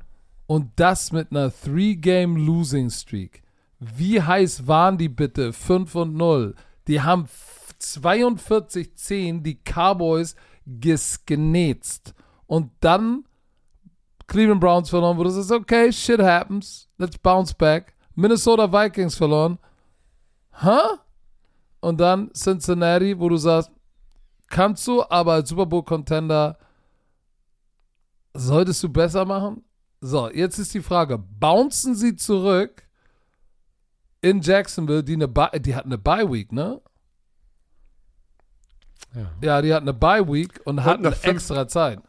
und das mit einer Three-Game-Losing-Streak. Wie heiß waren die bitte? 5 und 0. Die haben 42-10 die Cowboys gesgenetzt. Und dann Cleveland Browns verloren, wo du sagst, okay, shit happens, let's bounce back. Minnesota Vikings verloren. Huh? Und dann Cincinnati, wo du sagst, kannst du, aber als Super Bowl Contender solltest du besser machen? So, jetzt ist die Frage, bouncen sie zurück in Jacksonville, die, eine Bi- die hat eine Bye Week, ne? Ja. Ja, die hat eine Bye Week und hatten nach fünf- extra Zeit.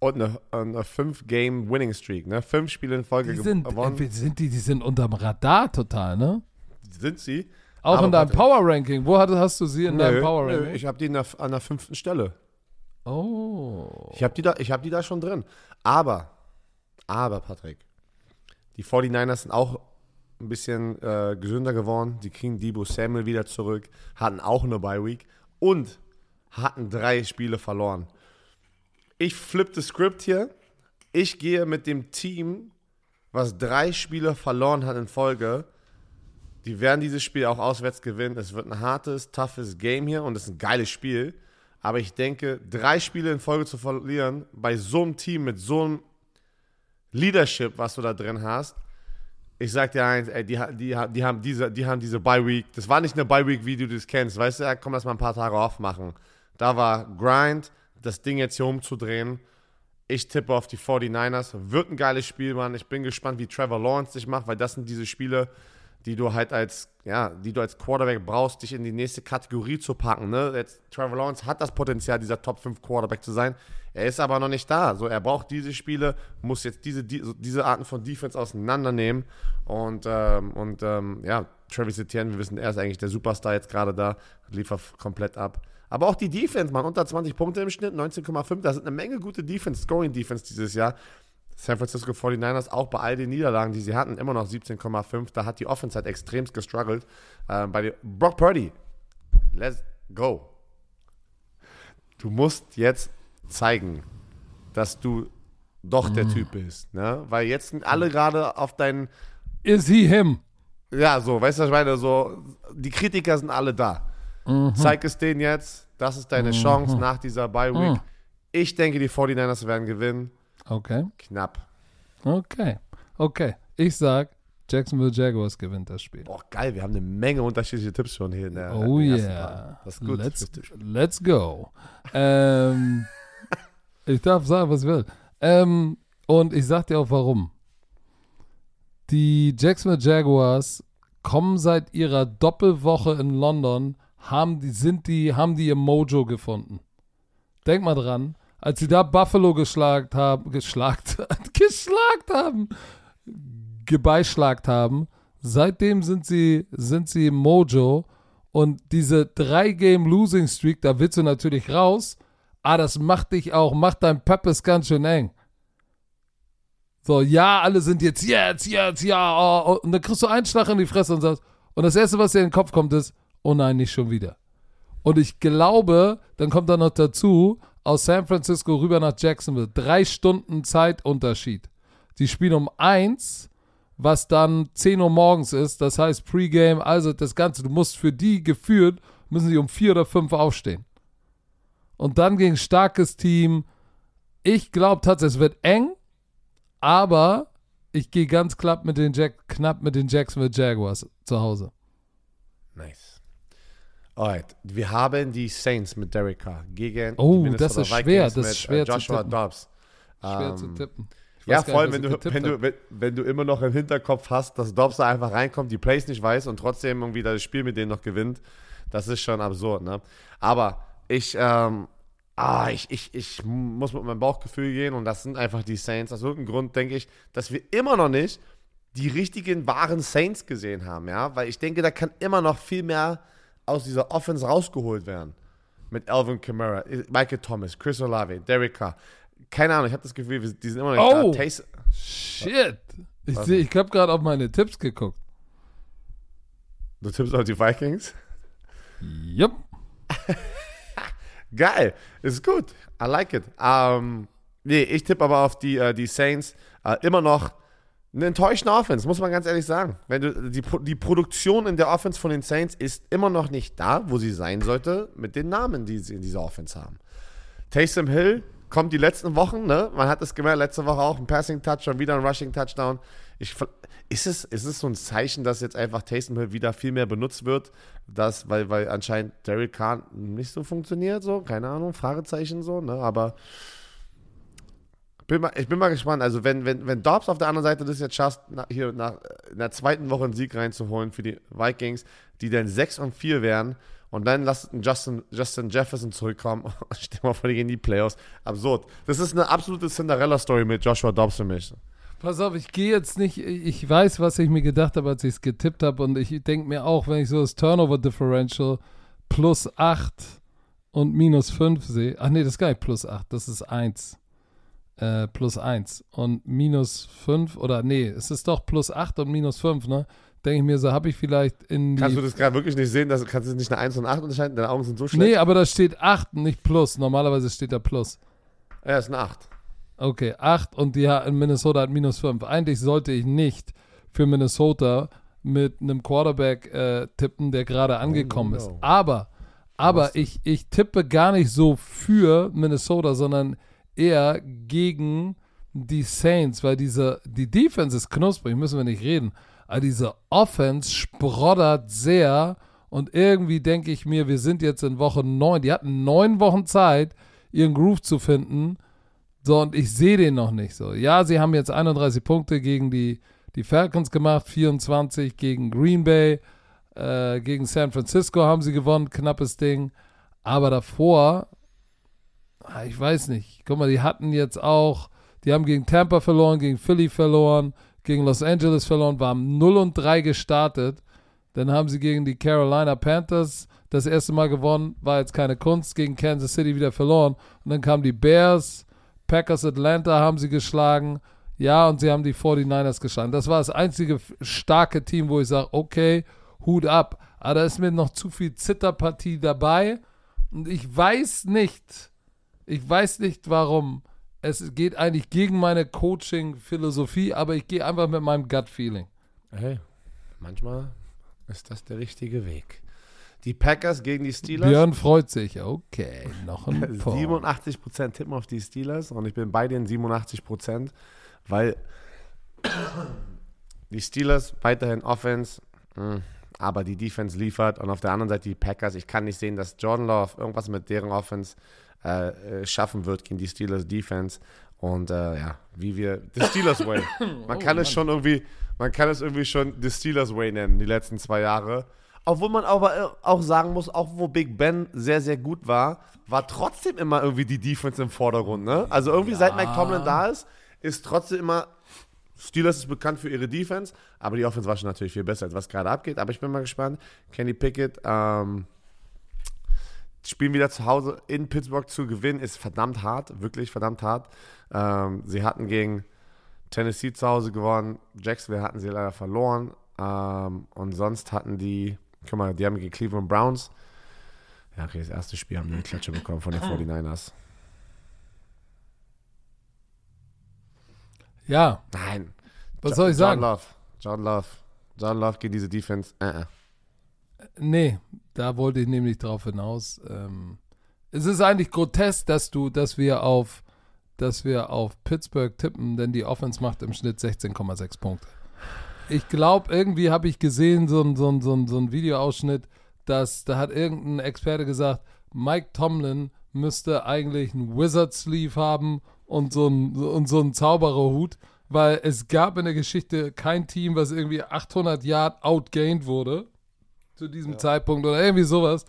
und eine, eine Fünf-Game-Winning-Streak, ne? Fünf Spiele in Folge Die sind, gewonnen. sind die, die sind unterm Radar total, ne? Sind sie? Auch Aber in deinem warte. Power Ranking. Wo hast, du sie in deinem Power nö, Ranking? ich habe die der, an der fünften Stelle. oh. Ich habe die, da- ich hab die da schon drin. Aber, aber, Patrick, die 49ers sind auch ein bisschen äh, gesünder geworden. Die kriegen Debo Samuel wieder zurück, hatten auch eine Bye-Week und hatten drei Spiele verloren. Ich flippe das Skript hier. Ich gehe mit dem Team, was drei Spiele verloren hat in Folge. Die werden dieses Spiel auch auswärts gewinnen. Es wird ein hartes, toughes Game hier und es ist ein geiles Spiel. Aber ich denke, drei Spiele in Folge zu verlieren, bei so einem Team mit so einem Leadership, was du da drin hast, ich sag dir eins, ey, die, die, die haben diese, die haben diese Bye-Week. Das war nicht eine Bye-Week, wie du das kennst. Weißt du, ja, komm, lass mal ein paar Tage aufmachen. Da war Grind, das Ding jetzt hier umzudrehen. Ich tippe auf die 49ers. Wird ein geiles Spiel, Mann. Ich bin gespannt, wie Trevor Lawrence sich macht, weil das sind diese Spiele, die du halt als, ja, die du als Quarterback brauchst, dich in die nächste Kategorie zu packen. Ne? Jetzt, Trevor Lawrence hat das Potenzial, dieser Top 5 Quarterback zu sein. Er ist aber noch nicht da. So, er braucht diese Spiele, muss jetzt diese, diese Arten von Defense auseinandernehmen. Und, ähm, und ähm, ja, Travis Etienne, wir wissen, er ist eigentlich der Superstar jetzt gerade da, liefert komplett ab. Aber auch die Defense, man, unter 20 Punkte im Schnitt, 19,5. Da sind eine Menge gute Defense, Scoring-Defense dieses Jahr. San Francisco 49ers, auch bei all den Niederlagen, die sie hatten, immer noch 17,5. Da hat die Offense halt extremst gestruggelt. Ähm, bei Brock Purdy, let's go. Du musst jetzt zeigen, dass du doch der Typ bist. Ne? Weil jetzt sind alle gerade auf deinen, Is he him? ja, so, weißt du, was ich meine? So, die Kritiker sind alle da. Zeig es denen jetzt. Das ist deine Chance nach dieser Bye-Week. Ich denke, die 49ers werden gewinnen. Okay, Knapp. okay, okay. Ich sag, Jacksonville Jaguars gewinnt das Spiel. Boah, geil, wir haben eine Menge unterschiedliche Tipps schon hier in der Oh yeah. Das ist gut. Let's, let's go. ähm, ich darf sagen, was ich will. Ähm, und ich sag dir auch warum. Die Jacksonville Jaguars kommen seit ihrer Doppelwoche in London, haben die, sind die, haben die ihr Mojo gefunden. Denk mal dran, als sie da Buffalo geschlagt haben, geschlagt, geschlagt haben, gebeischlagt haben, seitdem sind sie, sind sie im Mojo und diese drei Game Losing Streak, da willst du natürlich raus, ah, das macht dich auch, macht dein Peppes ganz schön eng. So, ja, alle sind jetzt, jetzt, jetzt, ja, oh, oh. und dann kriegst du einen Schlag in die Fresse und sagst, und das Erste, was dir in den Kopf kommt, ist, oh nein, nicht schon wieder. Und ich glaube, dann kommt da noch dazu, aus San Francisco rüber nach Jacksonville, drei Stunden Zeitunterschied. Die spielen um eins, was dann 10 Uhr morgens ist, das heißt Pre-Game, also das Ganze, du musst für die geführt, müssen sie um vier oder fünf aufstehen. Und dann gegen starkes Team. Ich glaube tatsächlich, es wird eng, aber ich gehe ganz knapp mit den Jack, knapp mit den Jacksonville Jaguars zu Hause. Nice. Alright, wir haben die Saints mit Derek Carr gegen Oh, die das ist schwer, Vikings das ist mit, schwer äh, zu Joshua. Dobbs. Schwer Ähm, zu tippen. Ja, vor allem, wenn du, wenn, du, wenn, wenn du immer noch im Hinterkopf hast, dass Dobbs da einfach reinkommt, die Plays nicht weiß und trotzdem irgendwie das Spiel mit denen noch gewinnt, das ist schon absurd, ne? Aber ich, ähm, ah, ich, ich, ich muss mit meinem Bauchgefühl gehen und das sind einfach die Saints. Aus irgendeinem Grund denke ich, dass wir immer noch nicht die richtigen, wahren Saints gesehen haben, ja? Weil ich denke, da kann immer noch viel mehr aus dieser Offense rausgeholt werden. Mit Alvin Kamara, Michael Thomas, Chris Olave, Derek Carr. Keine Ahnung, ich habe das Gefühl, wir- die sind immer noch nicht Oh! da. Tays- Shit. Ich, seh- ich habe gerade auf meine Tipps geguckt. Du tippst auf die Vikings? Jupp. Geil, ist gut. I like it. Ähm, nee, ich tippe aber auf die, äh, die Saints. Äh, immer noch eine enttäuschende Offense, muss man ganz ehrlich sagen. Wenn du, die, die Produktion in der Offense von den Saints ist immer noch nicht da, wo sie sein sollte, mit den Namen, die sie in dieser Offense haben. Taysom Hill kommt die letzten Wochen, ne? Man hat es gemerkt, letzte Woche auch ein Passing Touchdown, wieder ein Rushing Touchdown. Ich, ver- ist, es, ist es so ein Zeichen, dass jetzt einfach Taysom Hill wieder viel mehr benutzt wird, dass, weil, weil anscheinend Derek Carr nicht so funktioniert, so, keine Ahnung, Fragezeichen so, ne? Aber bin mal, ich bin mal gespannt. Also, wenn, wenn, wenn Dobbs auf der anderen Seite das jetzt schafft, hier nach, in der zweiten Woche einen Sieg reinzuholen für die Vikings, die dann 6 und 4 wären Und dann lasst Justin, Justin Jefferson zurückkommen. Stell mal vor, die die Playoffs. Absurd. Das ist eine absolute Cinderella-Story mit Joshua Dobbs für mich. Pass auf, ich gehe jetzt nicht, ich weiß, was ich mir gedacht habe, als ich es getippt habe und ich denke mir auch, wenn ich so das Turnover Differential plus 8 und minus 5 sehe, ach nee, das ist gar nicht plus 8, das ist 1. Äh, plus 1 und minus 5 oder nee, es ist doch plus 8 und minus 5, ne? Denke ich mir so, habe ich vielleicht in Kannst du das gerade wirklich nicht sehen? Dass, kannst du nicht eine 1 und 8 unterscheiden? Deine Augen sind so schlecht. Nee, aber da steht 8, nicht plus. Normalerweise steht da plus. Ja, ist eine 8. Okay, 8 und die in Minnesota hat minus 5. Eigentlich sollte ich nicht für Minnesota mit einem Quarterback äh, tippen, der gerade angekommen no. ist. Aber, aber ich, ich tippe gar nicht so für Minnesota, sondern eher gegen die Saints, weil diese, die Defense ist knusprig, müssen wir nicht reden. Aber diese Offense sproddert sehr und irgendwie denke ich mir, wir sind jetzt in Woche 9. Die hatten neun Wochen Zeit, ihren Groove zu finden. So, und ich sehe den noch nicht so. Ja, sie haben jetzt 31 Punkte gegen die, die Falcons gemacht, 24 gegen Green Bay, äh, gegen San Francisco haben sie gewonnen, knappes Ding. Aber davor, ich weiß nicht. Guck mal, die hatten jetzt auch, die haben gegen Tampa verloren, gegen Philly verloren, gegen Los Angeles verloren, waren 0 und 3 gestartet. Dann haben sie gegen die Carolina Panthers das erste Mal gewonnen, war jetzt keine Kunst, gegen Kansas City wieder verloren. Und dann kamen die Bears, Packers Atlanta haben sie geschlagen. Ja, und sie haben die 49ers geschlagen. Das war das einzige starke Team, wo ich sage, okay, Hut ab. Aber da ist mir noch zu viel Zitterpartie dabei. Und ich weiß nicht, ich weiß nicht warum. Es geht eigentlich gegen meine Coaching-Philosophie, aber ich gehe einfach mit meinem Gut-Feeling. Hey, manchmal ist das der richtige Weg. Die Packers gegen die Steelers. Björn freut sich. Okay, noch ein Punkt. 87% tippen auf die Steelers und ich bin bei den 87%, weil die Steelers weiterhin Offense, hm, aber die Defense liefert und auf der anderen Seite die Packers. Ich kann nicht sehen, dass Jordan Love irgendwas mit deren Offense äh, schaffen wird gegen die Steelers Defense. Und äh, ja, wie wir, the Steelers Way. Man kann oh, es schon irgendwie, man kann es irgendwie schon the Steelers Way nennen, die letzten zwei Jahre. Obwohl man aber äh, auch sagen muss, auch wo Big Ben sehr, sehr gut war, war trotzdem immer irgendwie die Defense im Vordergrund. Ne? Also irgendwie ja. seit Mike Tomlin da ist, ist trotzdem immer, Steelers ist bekannt für ihre Defense, aber die Offense war schon natürlich viel besser, als was gerade abgeht. Aber ich bin mal gespannt. Kenny Pickett, ähm, Spielen wieder zu Hause in Pittsburgh zu gewinnen, ist verdammt hart, wirklich verdammt hart. Ähm, sie hatten gegen Tennessee zu Hause gewonnen, Jacksonville hatten sie leider verloren. Ähm, und sonst hatten die Guck mal, die haben gegen Cleveland Browns. Ja, okay, das erste Spiel haben wir eine Klatsche bekommen von den 49ers. Ja. Nein. Was soll ich sagen? John Love. John Love. John Love gegen diese Defense. Uh -uh. Nee, da wollte ich nämlich drauf hinaus. Ähm, es ist eigentlich grotesk, dass du, dass wir auf, dass wir auf Pittsburgh tippen, denn die Offense macht im Schnitt 16,6 Punkte ich glaube, irgendwie habe ich gesehen, so ein, so ein, so ein, so ein Videoausschnitt, dass da hat irgendein Experte gesagt, Mike Tomlin müsste eigentlich einen Wizard Sleeve haben und so ein, und so einen Zaubererhut, weil es gab in der Geschichte kein Team, was irgendwie 800 Yard outgained wurde zu diesem ja. Zeitpunkt oder irgendwie sowas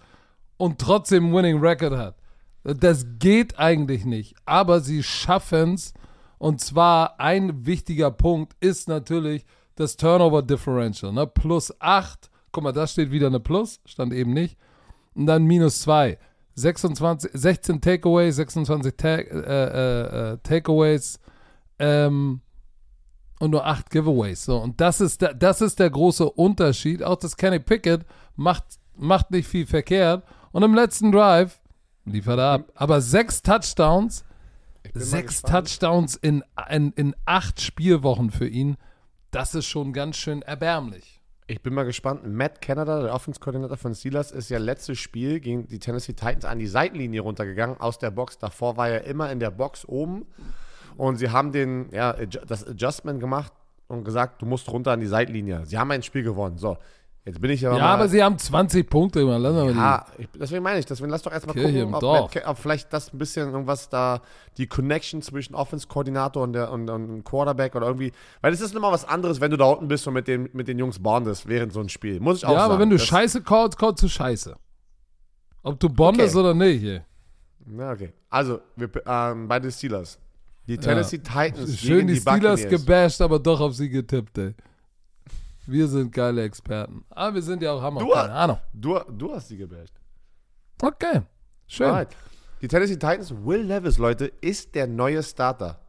und trotzdem Winning Record hat. Das geht eigentlich nicht, aber sie schaffen es und zwar ein wichtiger Punkt ist natürlich, das Turnover Differential. Ne? Plus 8. Guck mal, da steht wieder eine Plus, stand eben nicht. Und dann minus 2. 26, 16 Takeaways, 26 ta äh, äh, äh, Takeaways ähm, und nur 8 Giveaways. So, und das ist, der, das ist der große Unterschied. Auch das Kenny Pickett macht, macht nicht viel verkehrt. Und im letzten Drive liefert er ab. Aber sechs Touchdowns, sechs Touchdowns in, in, in acht Spielwochen für ihn das ist schon ganz schön erbärmlich. Ich bin mal gespannt. Matt Canada, der Offenskoordinator von Steelers, ist ja letztes Spiel gegen die Tennessee Titans an die Seitenlinie runtergegangen aus der Box. Davor war er immer in der Box oben. Und sie haben den, ja, das Adjustment gemacht und gesagt, du musst runter an die Seitenlinie. Sie haben ein Spiel gewonnen. So, Jetzt bin ich aber Ja, mal, aber sie haben 20 Punkte immer. Lass mal ja, ich, deswegen meine ich, deswegen lass doch erstmal gucken, ob, Matt, ob, vielleicht das ein bisschen irgendwas da, die Connection zwischen Offense-Koordinator und, und, und Quarterback oder irgendwie, weil es ist immer was anderes, wenn du da unten bist und mit den, mit den Jungs bondest während so ein Spiel. Muss ich auch ja, sagen. Ja, aber wenn du Scheiße callst, callst du Scheiße. Ob du bondest Okay. oder nicht. Na, okay. Also, wir, ähm, bei den Steelers. Die Tennessee Titans Schön die, die, Steelers Buccaneers. gebasht, aber doch auf sie getippt, ey. Wir sind geile Experten. Aber wir sind ja auch, auch Du- keine Ahnung. Du, du hast sie gebasht. Okay, schön. Alright. Die Tennessee Titans, Will Levis, Leute, ist der neue Starter.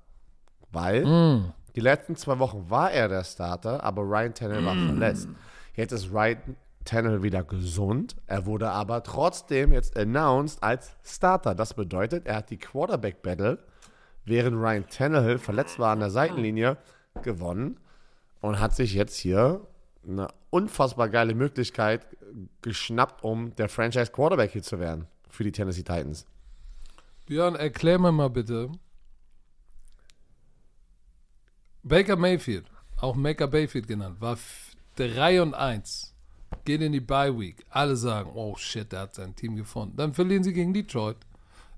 Weil Mm. die letzten zwei Wochen war er der Starter, aber Ryan Tannehill war verletzt. Jetzt ist Ryan Tannehill wieder gesund. Er wurde aber trotzdem jetzt announced als Starter. Das bedeutet, er hat die Quarterback-Battle, während Ryan Tannehill verletzt war an der Seitenlinie, gewonnen und hat sich jetzt hier eine unfassbar geile Möglichkeit geschnappt, um der Franchise-Quarterback hier zu werden für die Tennessee Titans. Björn, erklär mir mal bitte. Baker Mayfield, auch Baker Mayfield genannt, war 3 und 1. Geht in die Bye Week. Alle sagen, oh shit, der hat sein Team gefunden. Dann verlieren sie gegen Detroit.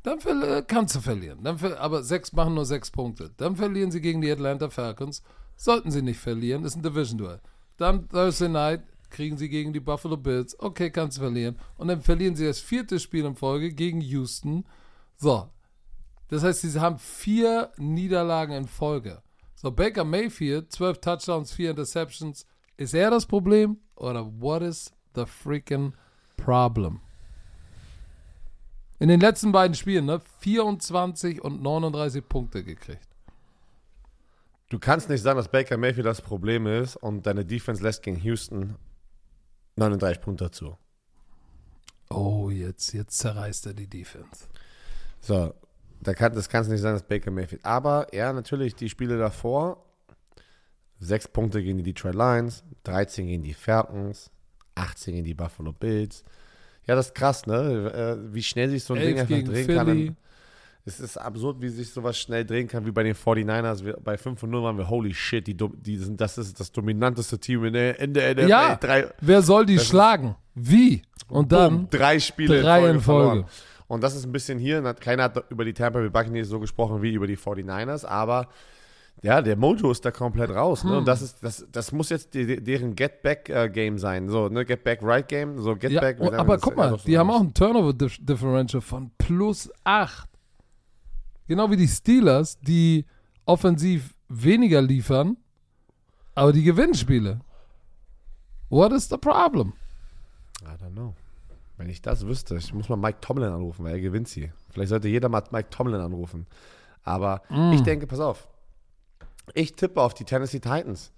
Dann äh, kannst du verlieren. Dann ver aber sechs machen nur sechs Punkte. Dann verlieren sie gegen die Atlanta Falcons. Sollten sie nicht verlieren, ist ein Division-Duell. Dann Thursday Night kriegen sie gegen die Buffalo Bills. Okay, kannst du verlieren. Und dann verlieren sie das vierte Spiel in Folge gegen Houston. So. Das heißt, sie haben vier Niederlagen in Folge. So, Baker Mayfield, 12 Touchdowns, 4 Interceptions. Ist er das Problem? Oder what is the freaking problem? In den letzten beiden Spielen, ne? 24 und 39 Punkte gekriegt. Du kannst nicht sagen, dass Baker Mayfield das Problem ist und deine Defense lässt gegen Houston 39 Punkte dazu. Oh, jetzt, jetzt zerreißt er die Defense. So, da kann, das kannst du nicht sagen, dass Baker Mayfield. Aber ja, natürlich die Spiele davor. Sechs Punkte gegen die Detroit Lions, 13 gegen die Falcons, 18 gegen die Buffalo Bills. Ja, das ist krass, ne? Äh, Wie schnell sich so ein Ding 11 einfach drehen Philly. kann. Es ist absurd, wie sich sowas schnell drehen kann, wie bei den 49ers. Wir, bei 5 und 0 waren wir, holy shit, die, die sind, das ist das dominanteste Team in der, in der NFL. Ja, Drei, wer soll die schlagen? Wie? Und dann Boom, drei Spiele drei in in Folge, Folge. verloren. Und das ist ein bisschen hier, keiner hat über die Tampa Bay Buccaneers so gesprochen wie über die 49ers, aber ja, der Mojo ist da komplett raus. Ne? Hm. Und das ist, das, das muss jetzt die, deren Get-Back-Game sein. So, ne, Get-Back-Right-Game, so Ja, Get-Back. oh, aber guck mal, die haben auch ein Turnover-Differential von plus 8. Genau wie die Steelers, die offensiv weniger liefern, aber die gewinnen Spiele. What is the problem? I don't know. Wenn ich das wüsste, ich muss mal Mike Tomlin anrufen, weil er gewinnt sie. Vielleicht sollte jeder mal Mike Tomlin anrufen. Aber ich denke, pass auf. Ich tippe auf die Tennessee Titans.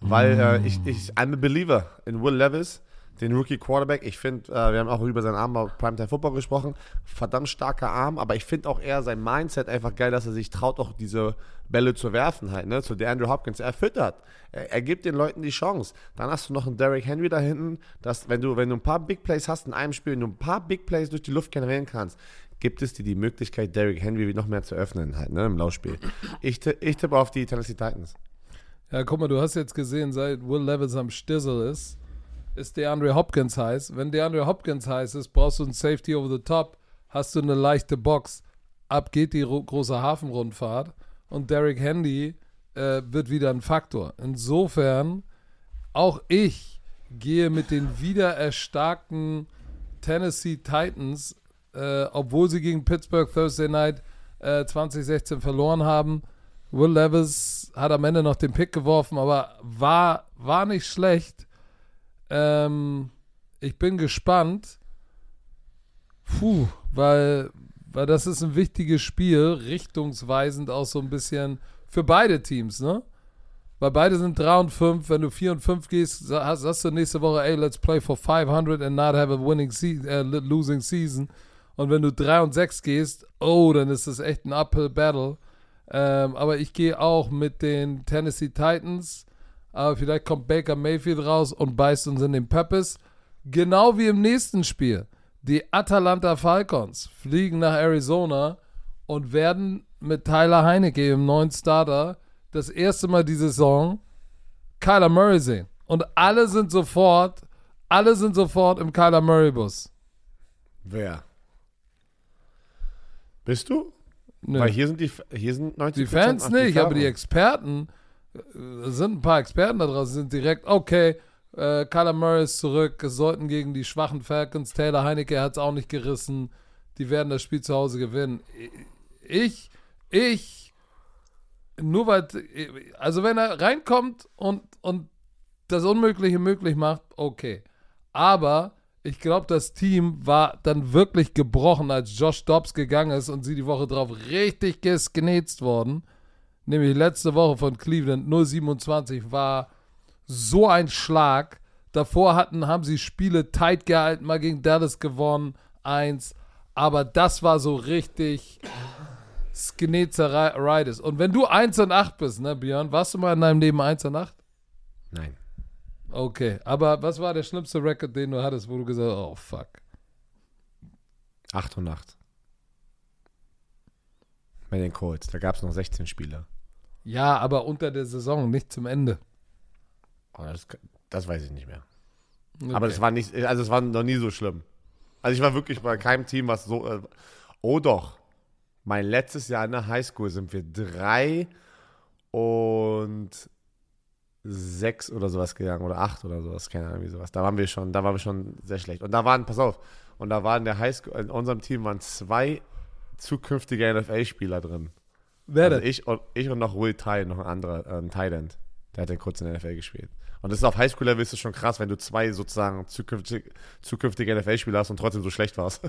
Weil äh, ich, ich, I'm a believer in Will Levis, den Rookie Quarterback. Ich finde, äh, wir haben auch über seinen Arm bei Primetime Football gesprochen. Verdammt starker Arm, aber ich finde auch eher sein Mindset einfach geil, dass er sich traut, auch diese Bälle zu werfen halt, ne? Zu der Andrew Hopkins. Er füttert. Er, er gibt den Leuten die Chance. Dann hast du noch einen Derrick Henry da hinten, dass, wenn du, wenn du ein paar Big Plays hast in einem Spiel, wenn du ein paar Big Plays durch die Luft generieren kannst, gibt es dir die Möglichkeit, Derrick Henry noch mehr zu öffnen halt, ne? Im Laufspiel. Ich, ich tippe auf die Tennessee Titans. Ja, guck mal, du hast jetzt gesehen, seit Will Levis am Stissel ist, ist DeAndre Hopkins heiß. Wenn DeAndre Hopkins heiß ist, brauchst du ein Safety over the top, hast du eine leichte Box, ab geht die ro- große Hafenrundfahrt und Derrick Handy äh, wird wieder ein Faktor. Insofern, auch ich gehe mit den wieder erstarkten Tennessee Titans, äh, obwohl sie gegen Pittsburgh Thursday Night äh, 2016 verloren haben. Will Levis hat am Ende noch den Pick geworfen, aber war, war nicht schlecht. Ähm, ich bin gespannt. Puh, weil, weil das ist ein wichtiges Spiel, richtungsweisend auch so ein bisschen für beide Teams, ne? Weil beide sind 3 und 5. Wenn du 4 und 5 gehst, sa- hast, sagst du nächste Woche, ey, let's play for 500 and not have a winning se äh, losing season. Und wenn du 3 und 6 gehst, oh, dann ist das echt ein Uphill Battle. Ähm, aber ich gehe auch mit den Tennessee Titans. Aber vielleicht kommt Baker Mayfield raus und beißt uns in den Peppes. Genau wie im nächsten Spiel. Die Atalanta Falcons fliegen nach Arizona und werden mit Tyler Heinecke im neuen Starter das erste Mal die Saison Kyler Murray sehen. Und alle sind sofort, alle sind sofort im Kyler Murray Bus. Wer? Bist du? Nö. Weil hier sind die, hier sind 90 Die Fans nicht, aber die Experten, äh, es sind ein paar Experten da draußen, sind direkt, okay, Äh, Kyler Murray ist zurück. Es sollten gegen die schwachen Falcons. Taylor Heinecke hat es auch nicht gerissen. Die werden das Spiel zu Hause gewinnen. Ich, ich, nur weil, also wenn er reinkommt und, und das Unmögliche möglich macht, okay. Aber ich glaube, das Team war dann wirklich gebrochen, als Josh Dobbs gegangen ist und sie die Woche drauf richtig gesgenetzt worden. Nämlich letzte Woche von Cleveland 027 war so ein Schlag. Davor hatten, haben sie Spiele tight gehalten, mal gegen Dallas gewonnen, eins. Aber das war so richtig Skenezeritis. Und wenn du 1 und 8 bist, ne, Björn, warst du mal in deinem Leben 1 und 8? Nein. Okay, aber was war der schlimmste Record, den du hattest, wo du gesagt hast, oh fuck? 8 und 8. Bei den Colts, da gab es noch 16 Spieler. Ja, aber unter der Saison, nicht zum Ende. Oh, das, das, weiß ich nicht mehr. Okay. Aber es war nicht, also es war noch nie so schlimm. Also ich war wirklich bei keinem Team, was so. Äh, oh doch. Mein letztes Jahr in der Highschool sind wir drei und sechs oder sowas gegangen oder acht oder sowas, keine Ahnung, wie sowas. Da waren wir schon, da waren wir schon sehr schlecht. Und da waren, pass auf, und da waren in der Highschool, in unserem Team waren zwei zukünftige NFL-Spieler drin. Wer also denn? Ich und, ich und noch Will Ty, noch ein anderer, ein Tight End. Der hat dann kurz in der NFL gespielt. Und das ist auf Highschool-Level ist das schon krass, wenn du zwei sozusagen zukünftig, zukünftige NFL-Spieler hast und trotzdem so schlecht warst.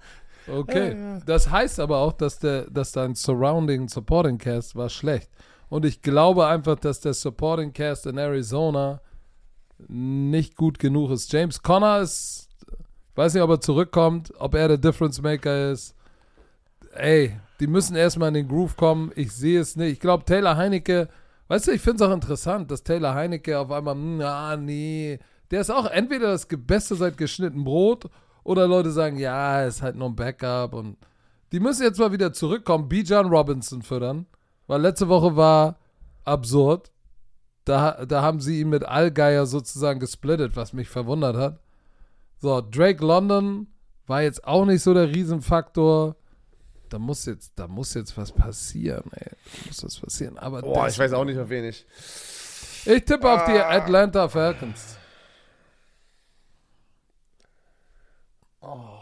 okay. Das heißt aber auch, dass, der, dass dein Surrounding Supporting Cast war schlecht. Und ich glaube einfach, dass der Supporting Cast in Arizona nicht gut genug ist. James Conner ist, ich weiß nicht, ob er zurückkommt, ob er der Difference Maker ist. Ey, die müssen erstmal in den Groove kommen. Ich sehe es nicht. Ich glaube, Taylor Heinecke, weißt du, ich finde es auch interessant, dass Taylor Heinecke auf einmal, na, nee, der ist auch entweder das Beste seit geschnitten Brot oder Leute sagen, ja, ist halt nur ein Backup und die müssen jetzt mal wieder zurückkommen, B. John Robinson füttern. Weil letzte Woche war absurd. Da, da haben sie ihn mit Allgeier sozusagen gesplittet, was mich verwundert hat. So, Drake London war jetzt auch nicht so der Riesenfaktor. Da muss jetzt, da muss jetzt was passieren, ey. Da muss was passieren. Aber Boah, ich weiß auch nicht, auf wen ich. Ich tippe ah. auf die ah. Atlanta Falcons. Oh.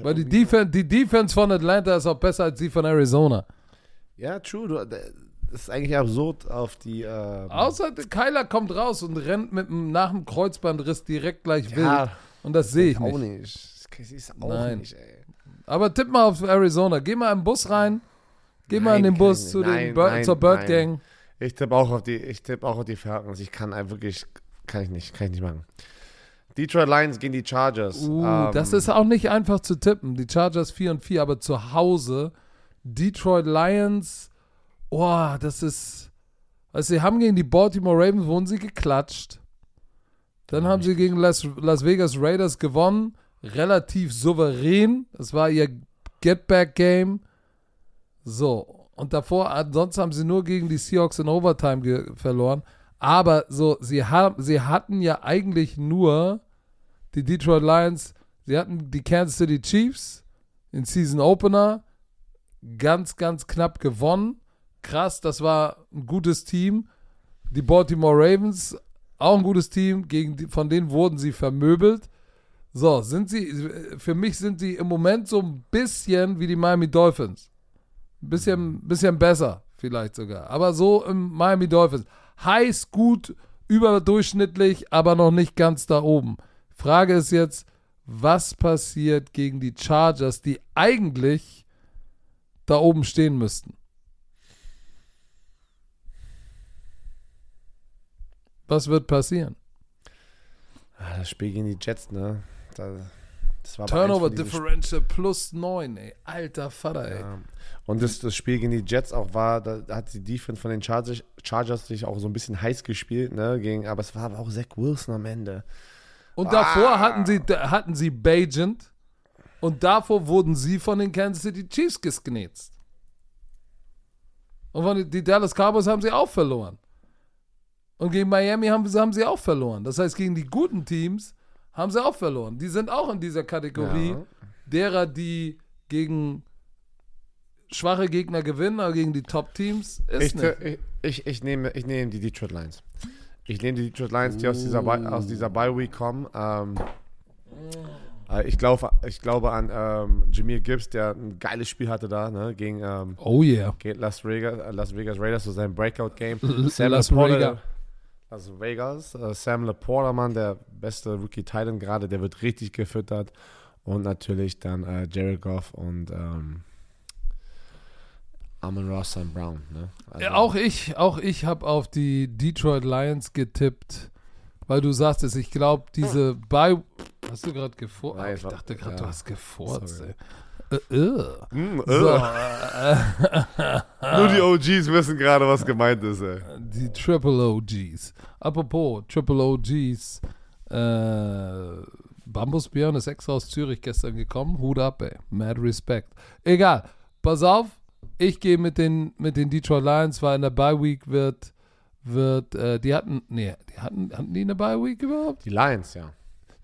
Weil die Defense, die Defense von Atlanta ist auch besser als die von Arizona. Ja, true. Du, das ist eigentlich absurd auf die. Ähm Außer Kyler kommt raus und rennt mit dem, nach dem Kreuzbandriss direkt gleich ja, wild. Und das sehe ich nicht. Auch nicht. Das ist auch Nein. nicht, ey. Aber tipp mal auf Arizona. Geh mal im Bus rein. Geh nein, mal in den Bus zu nein, den Bird, nein, zur Bird Gang. Ich tippe auch auf die, ich tippe auch auf die Falcons. Ich kann wirklich, kann ich nicht, kann ich nicht machen. Detroit Lions gegen die Chargers. Uh, ähm, das ist auch nicht einfach zu tippen. Die Chargers 4 und 4, aber zu Hause Detroit Lions, oh, das ist. Also, sie haben gegen die Baltimore Ravens wurden sie geklatscht. Dann haben sie gegen Las, Las Vegas Raiders gewonnen, relativ souverän. Das war ihr Get-Back-Game. So, und davor, ansonsten haben sie nur gegen die Seahawks in Overtime verloren. Aber so, sie, haben, sie hatten ja eigentlich nur die Detroit Lions, sie hatten die Kansas City Chiefs in Season Opener ganz, ganz knapp gewonnen. Krass, das war ein gutes Team. Die Baltimore Ravens, auch ein gutes Team, gegen die, von denen wurden sie vermöbelt. So, sind sie, für mich sind sie im Moment so ein bisschen wie die Miami Dolphins. Ein bisschen, bisschen besser, vielleicht sogar. Aber so im Miami Dolphins. Heiß, gut, überdurchschnittlich, aber noch nicht ganz da oben. Frage ist jetzt, was passiert gegen die Chargers, die eigentlich da oben stehen müssten. Was wird passieren? Ah, das Spiel gegen die Jets, ne? Turnover Differential plus 9, ey. Alter Vater, ey. Ja. Und das, das Spiel gegen die Jets auch war, da hat die Defense von den Chargers, Chargers sich auch so ein bisschen heiß gespielt, ne? Gegen, aber es war aber auch Zach Wilson am Ende. Und ah. davor hatten sie, hatten sie Bajent, und davor wurden sie von den Kansas City Chiefs gesgnetzt. Und von die Dallas Cowboys haben sie auch verloren. Und gegen Miami haben, haben sie auch verloren. Das heißt, gegen die guten Teams haben sie auch verloren. Die sind auch in dieser Kategorie ja. derer, die gegen schwache Gegner gewinnen, aber gegen die Top-Teams ist ich, nicht. Ich, ich, ich, nehme, ich nehme die Detroit Lions. Ich nehme die Detroit Lions, die aus dieser, Bi- aus dieser Bye-Week kommen. Ähm, äh, ich, glaube, ich glaube an ähm, Jameer Gibbs, der ein geiles Spiel hatte da ne, gegen, ähm, Oh yeah. gegen Las, Vegas, äh, Las Vegas Raiders, so sein Breakout-Game. Sam Las Laporta- Vegas. Las Vegas. Äh, Sam Laporta, Mann, der beste Rookie Titan gerade, der wird richtig gefüttert. Und natürlich dann äh, Jared Goff und ähm, Amon Ross und Brown. Ne? Also, Ja, auch ich, auch ich habe auf die Detroit Lions getippt, weil du sagtest, ich glaube, diese Bye. Hast du gerade gefurzt? Nein, ich dachte gerade, ja. du hast gefurzt. Äh, äh. Mm, äh, So, Nur die OGs wissen gerade, was gemeint ist, ey. die Triple OGs. Apropos Triple OGs, äh, Bambus Björn ist extra aus Zürich gestern gekommen. Hut ab, ey. Mad Respect. Egal. Pass auf, ich gehe mit den, mit den Detroit Lions, weil in der Bye Week wird, wird, äh, die hatten, nee, die hatten, hatten die eine Bye Week überhaupt? Die Lions, ja.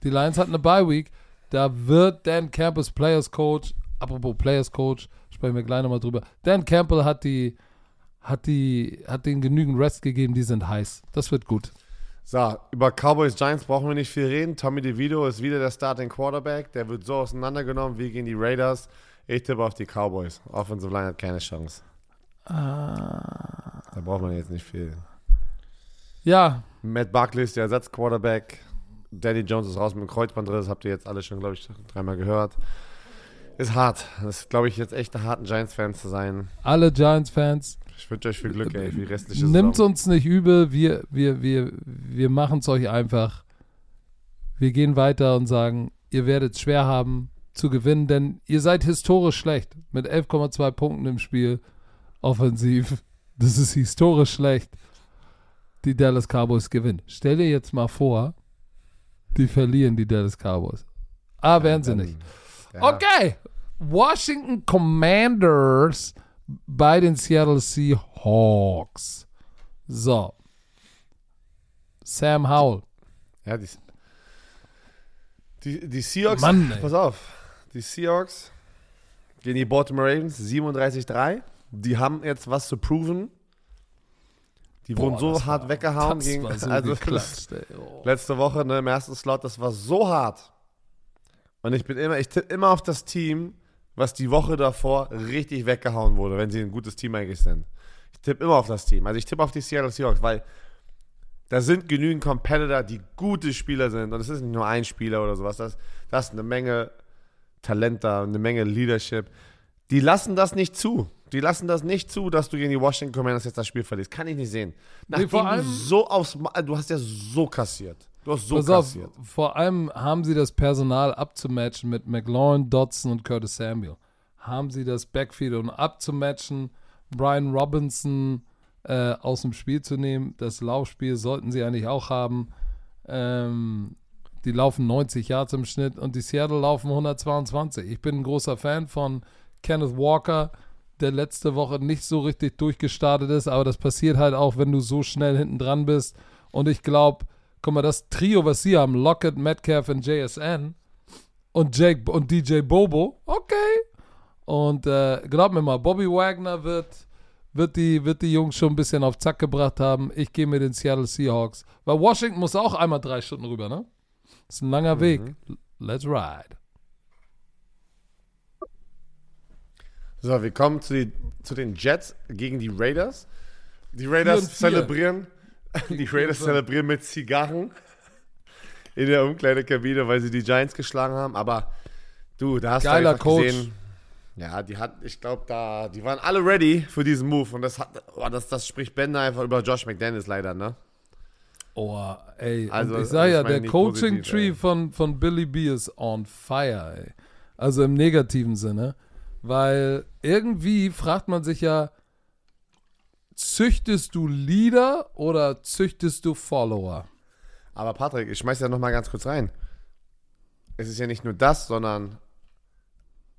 Die Lions hatten eine Bye Week. Da wird Dan Campbell's Players Coach, apropos Players Coach, sprechen wir gleich nochmal drüber. Dan Campbell hat die, hat die, hat denen genügend Rest gegeben, die sind heiß. Das wird gut. So, über Cowboys Giants brauchen wir nicht viel reden. Tommy DeVito ist wieder der Starting Quarterback. Der wird so auseinandergenommen wie gegen die Raiders. Ich tippe auf die Cowboys. Offensive Line hat keine Chance. Da braucht man jetzt nicht viel. Ja, Matt Barkley ist der Ersatzquarterback. Danny Jones ist raus mit dem Kreuzbandriss. Das habt ihr jetzt alle schon, glaube ich, dreimal gehört. Ist hart. Das ist, glaube ich, jetzt echt harten Giants-Fans zu sein. alle Giants-Fans, Ich wünsche euch viel Glück, ey, für die restliche nimmt uns nicht übel. Wir, wir, wir, wir machen es euch einfach. Wir gehen weiter und sagen, ihr werdet es schwer haben zu gewinnen, denn ihr seid historisch schlecht mit 11,2 Punkten im Spiel offensiv. Das ist historisch schlecht. Die Dallas Cowboys gewinnen. Stell dir jetzt mal vor, die verlieren die Dallas Cowboys. Ah, werden sie Dann- nicht. Ja. Okay. Washington Commanders bei den Seattle Seahawks. So. Sam Howell. Ja, die, die, die Seahawks, Mann, ey. pass auf, die Seahawks gegen die Baltimore Ravens 37-3. Die haben jetzt was zu proven. Die Boah, wurden so hart war- weggehauen das gegen, war so also geklatscht. Oh. letzte Woche ne, im ersten Slot, das war so hart. Und ich bin immer, ich tippe immer auf das Team, was die Woche davor richtig weggehauen wurde, wenn sie ein gutes Team eigentlich sind. Ich tippe immer auf das Team. Also ich tippe auf die Seattle Seahawks, weil da sind genügend Competitor, die gute Spieler sind. Und es ist nicht nur ein Spieler oder sowas. Das, das ist eine Menge Talent da, eine Menge Leadership. Die lassen das nicht zu. Die lassen das nicht zu, dass du gegen die Washington Commanders jetzt das Spiel verlierst. Kann ich nicht sehen. Nachdem vor du allem- so aufs Ma- du hast ja so kassiert. Du hast so Pass auf, kassiert. vor allem haben sie das Personal abzumatchen mit McLaurin, Dodson und Curtis Samuel. Haben sie das Backfield um abzumatchen, Brian Robinson äh, aus dem Spiel zu nehmen. Das Laufspiel sollten sie eigentlich auch haben. Ähm, die laufen 90 Yards im Schnitt und die Seattle laufen 122. Ich bin ein großer Fan von Kenneth Walker, der letzte Woche nicht so richtig durchgestartet ist, aber das passiert halt auch, wenn du so schnell hinten dran bist. Und ich glaube, guck mal, das Trio, was sie haben, Lockett, Metcalf und JSN und Jake und DJ Bobo, okay. Und äh, glaub mir mal, Bobby Wagner wird, wird, die, wird die Jungs schon ein bisschen auf Zack gebracht haben. Ich gehe mit den Seattle Seahawks. Weil Washington muss auch einmal drei Stunden rüber, ne? ist ein langer Weg. Let's ride. So, wir kommen zu, die, zu den Jets gegen die Raiders. Die Raiders Vier und vier. zelebrieren. Die Raiders zelebrieren mit Zigarren in der Umkleidekabine, weil sie die Giants geschlagen haben. Aber du, da hast Geiler du Coach. gesehen. Ja, die hat, ich glaube, da, die waren alle ready für diesen Move. Und das hat, oh, das, das spricht Bände einfach über Josh McDaniels leider, ne? Oh, ey. Also, und ich sage ja, der Coaching-Tree von, von Billy B ist on fire, ey. Also im negativen Sinne. Weil irgendwie fragt man sich ja, züchtest du Leader oder züchtest du Follower? Aber Patrick, ich schmeiß ja noch mal ganz kurz rein. Es ist ja nicht nur das, sondern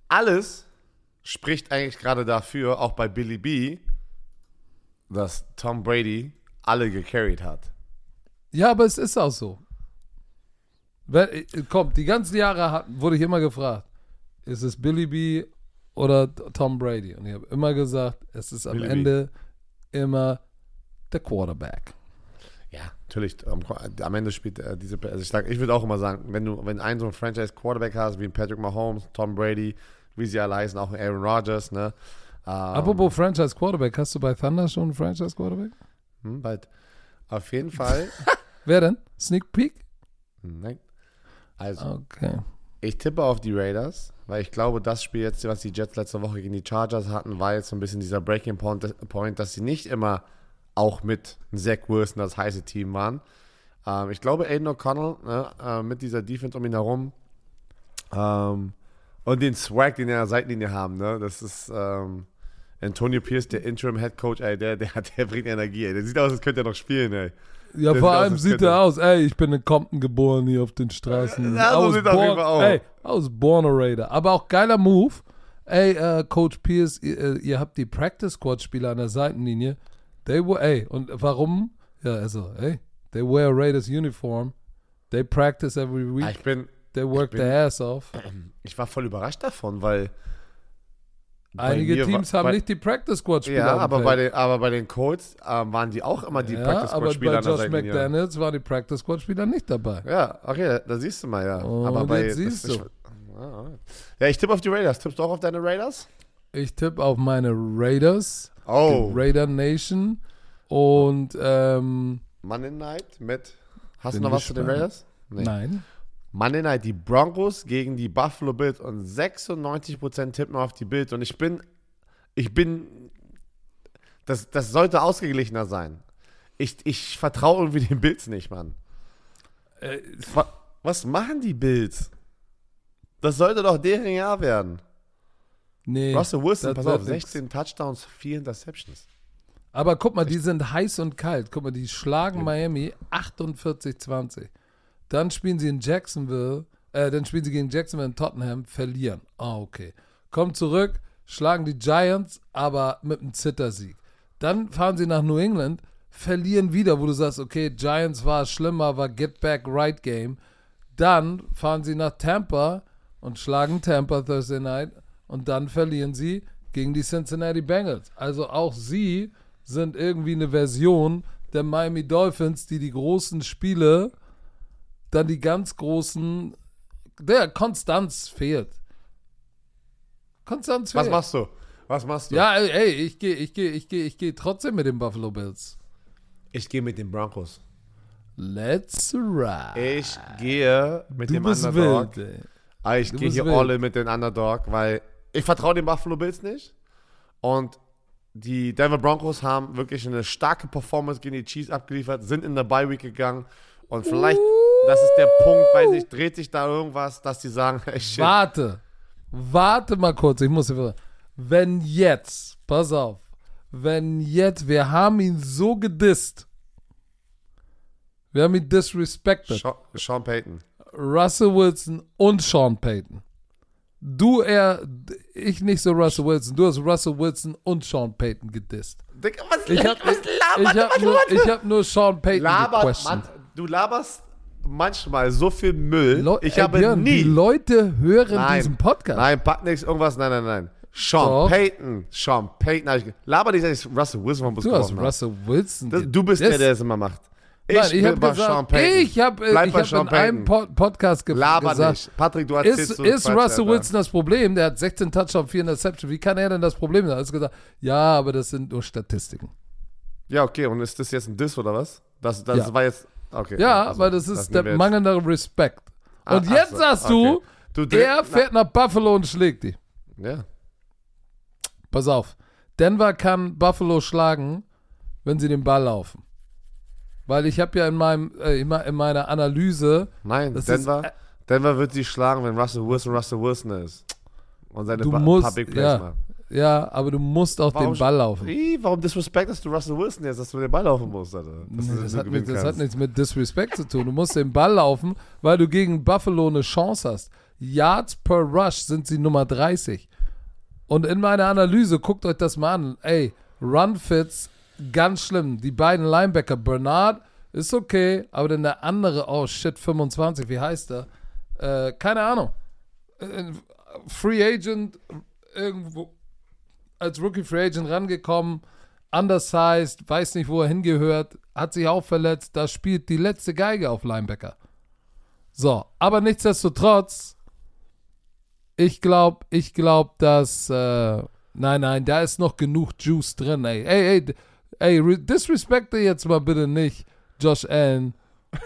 alles spricht eigentlich gerade dafür, auch bei Billy B, dass Tom Brady alle gecarried hat. Ja, aber es ist auch so. Wenn, äh, komm, die ganzen Jahre wurde ich immer gefragt, ist es Billy B oder Tom Brady? Und ich habe immer gesagt, es ist am Billy B. Ende immer der Quarterback. Ja, natürlich. Am, am Ende spielt äh, diese. Also ich, sag, ich würde auch immer sagen, wenn du, wenn einen so einen Franchise-Quarterback hast, wie ein Patrick Mahomes, Tom Brady, wie sie alle heißen, auch ein Aaron Rodgers, ne? Ähm, Apropos Franchise Quarterback, hast du bei Thunder schon einen Franchise Quarterback? hm, bald. Auf jeden Fall. Wer denn? Sneak Peek? Nein. Also, Okay. ich tippe auf die Raiders, weil ich glaube, das Spiel jetzt, was die Jets letzte Woche gegen die Chargers hatten, war jetzt so ein bisschen dieser Breaking Point, dass sie nicht immer auch mit Zach Wilson das heiße Team waren. Ähm, ich glaube, Aiden O'Connell ne, äh, mit dieser Defense um ihn herum ähm, und den Swag, den er an der Seitenlinie haben, ne, das ist ähm, Antonio Pierce, der Interim Head Coach, ey, der, der, der bringt Energie, ey. Der sieht aus, als könnte er noch spielen, ey. Ja, vor aus, allem sieht er aus, ey, ich bin in Compton geboren hier auf den Straßen. Ja, so sieht er auf aus. Ey, I was born a Raider. Aber auch geiler Move. Ey, äh, Coach Pierce, ihr, äh, ihr habt die Practice Squad Spieler an der Seitenlinie. They were, ey, und warum? Ja, also, ey, they wear a Raiders uniform. They practice every Ah, week. Ich bin, They work bin- their ass off. ich war voll überrascht davon, weil Einige Teams war- haben bei, nicht die Practice Squad Spieler. Ja, aber bei, den, aber bei den Colts ähm, waren die auch immer die ja, Practice aber Squad Spieler bei an der Josh. McDaniels waren die Practice Squad Spieler nicht dabei. Ja, okay, da siehst du mal, ja. Und aber bei, jetzt siehst das, du. Ich, ja, ich tippe auf die Raiders. Tippst du auch auf deine Raiders? Ich tippe auf meine Raiders, Oh, die Raider Nation und ähm, Monday Night mit. Hast du noch was zu den. Raiders? Nee. nein. Monday Night die Broncos gegen die Buffalo Bills und 96% tippen auf die Bills und ich bin, ich bin, das, das sollte ausgeglichener sein. Ich, ich vertraue irgendwie den Bills nicht, Mann. Äh, Wa- Was machen die Bills? Das sollte doch deren Jahr werden. nee. Russell Wilson, pass auf, wird nix. 16 Touchdowns, 4 Interceptions. Aber guck mal, die sind heiß und kalt. Guck mal, die schlagen Miami 48-20. Dann spielen sie in Jacksonville, äh, dann spielen sie gegen Jacksonville in Tottenham, verlieren. Ah, okay. Kommen zurück, schlagen die Giants, aber mit einem Zittersieg. Dann fahren sie nach New England, verlieren wieder, wo du sagst, okay, Giants war schlimmer, war Get Back Right Game. Dann fahren sie nach Tampa und schlagen Tampa Thursday Night und dann verlieren sie gegen die Cincinnati Bengals. Also auch sie sind irgendwie eine Version der Miami Dolphins, die die großen Spiele, dann die ganz großen, der Konstanz fehlt. Konstanz fehlt. Was machst du? Was machst du? Ja, ey, ich gehe ich geh, ich geh, ich geh trotzdem mit den Buffalo Bills. Ich gehe mit den Broncos. Let's ride. Ich gehe mit du dem Underdog. wild, ey. Ah, ich gehe hier wild. all in mit den Underdog, weil ich vertraue den Buffalo Bills nicht. Und die Denver Broncos haben wirklich eine starke Performance gegen die Chiefs abgeliefert, sind in der Bye Week gegangen. Und vielleicht, das ist der Punkt, weiß ich, dreht sich da irgendwas, dass die sagen, hey, shit. Warte. Warte mal kurz, ich muss dir was- Wenn jetzt, pass auf, wenn jetzt, wir haben ihn so gedisst. Wir haben ihn disrespected. Sean, Sean Payton. Russell Wilson und Sean Payton. Du eher, ich nicht so Russell Wilson. Du hast Russell Wilson und Sean Payton gedisst. Digga, was, Ich habe was ich labert hab nur, ich hab nur Sean Payton labert. Mann, du laberst manchmal so viel Müll. Leu- ich Ey, habe Björn, nie. Die Leute hören Nein. diesen Podcast. Nein, nichts, irgendwas, nein, nein, nein. Sean Doch. Payton, Sean Payton. ich Laber nicht, dass ich Russell Wilson vom Bus Du hast. Russell Wilson. Das, du bist der, gedisst. der es immer macht. Ich, Nein, ich bin habe bei gesagt, ich habe Bleib ich bei hab Sean in einem Payton. Pod Podcast ge Laber gesagt, nicht. Patrick, du erzählst ist, so ist Russell. Wilson das Problem? Der hat 16 Touchdowns, 4 Interceptions. Wie kann er denn das Problem sein? Er hat gesagt, ja, aber das sind nur Statistiken. Ja, okay, und ist das jetzt ein Diss oder was? Das, das Ja. war jetzt. Okay. Ja, also, weil das ist der wir jetzt. mangelnde Respekt. Ah, Und ach jetzt so, sagst okay. du, Du dreh- er fährt nach Buffalo und schlägt die. Ja. Pass auf. Denver kann Buffalo schlagen, wenn sie den Ball laufen. Weil ich habe ja in, meinem, äh, immer in meiner Analyse Nein, Das Denver, ist, äh, Denver wird sie schlagen, wenn Russell Wilson Russell Wilson ist. Und seine Du ba musst- Big Plays ja. macht. Ja, aber du musst auch Warum den Ball laufen. Wie? Warum disrespectest du Russell Wilson jetzt, dass du den Ball laufen musst, Alter? Nee, das, hat, mit, das hat nichts mit Disrespect zu tun. Du musst den Ball laufen, weil du gegen Buffalo eine Chance hast. Yards per Rush sind sie Nummer 30. Und in meiner Analyse, guckt euch das mal an. Ey, Run-Fits, ganz schlimm. Die beiden Linebacker, Bernard ist okay, aber dann der andere, oh shit, 25, wie heißt der? Äh, keine Ahnung. Äh, Free Agent, irgendwo als Rookie Free Agent rangekommen. undersized, weiß nicht, wo er hingehört, hat sich auch verletzt, da spielt die letzte Geige auf Linebacker. So, aber nichtsdestotrotz, ich glaube, ich glaube, dass, äh, nein, nein, da ist noch genug Juice drin, ey. Ey, ey, ey, disrespekte jetzt mal bitte nicht Josh Allen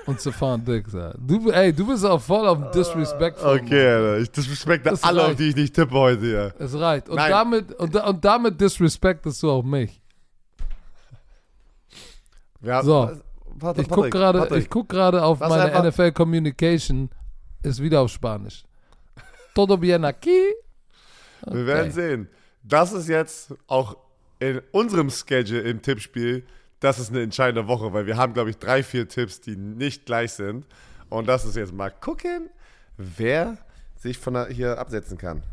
und Stefan Dix. Du, ey, du bist auch voll auf dem Disrespect. Okay, Alter. Ich disrespekte Das alle, auf reicht. die ich nicht tippe heute hier. Es reicht. Und Nein. damit, und, und damit disrespektest du auch mich. Ja, So. Warte, Ich guck Patrick, gerade, guck gerade auf Was meine einfach- NFL Communication, ist wieder auf Spanisch. Todo bien aquí? Wir werden sehen. Das ist jetzt auch in unserem Schedule im Tippspiel, das ist eine entscheidende Woche, weil wir haben, glaube ich, drei, vier Tipps, die nicht gleich sind. Und das ist jetzt mal gucken, wer sich von hier absetzen kann.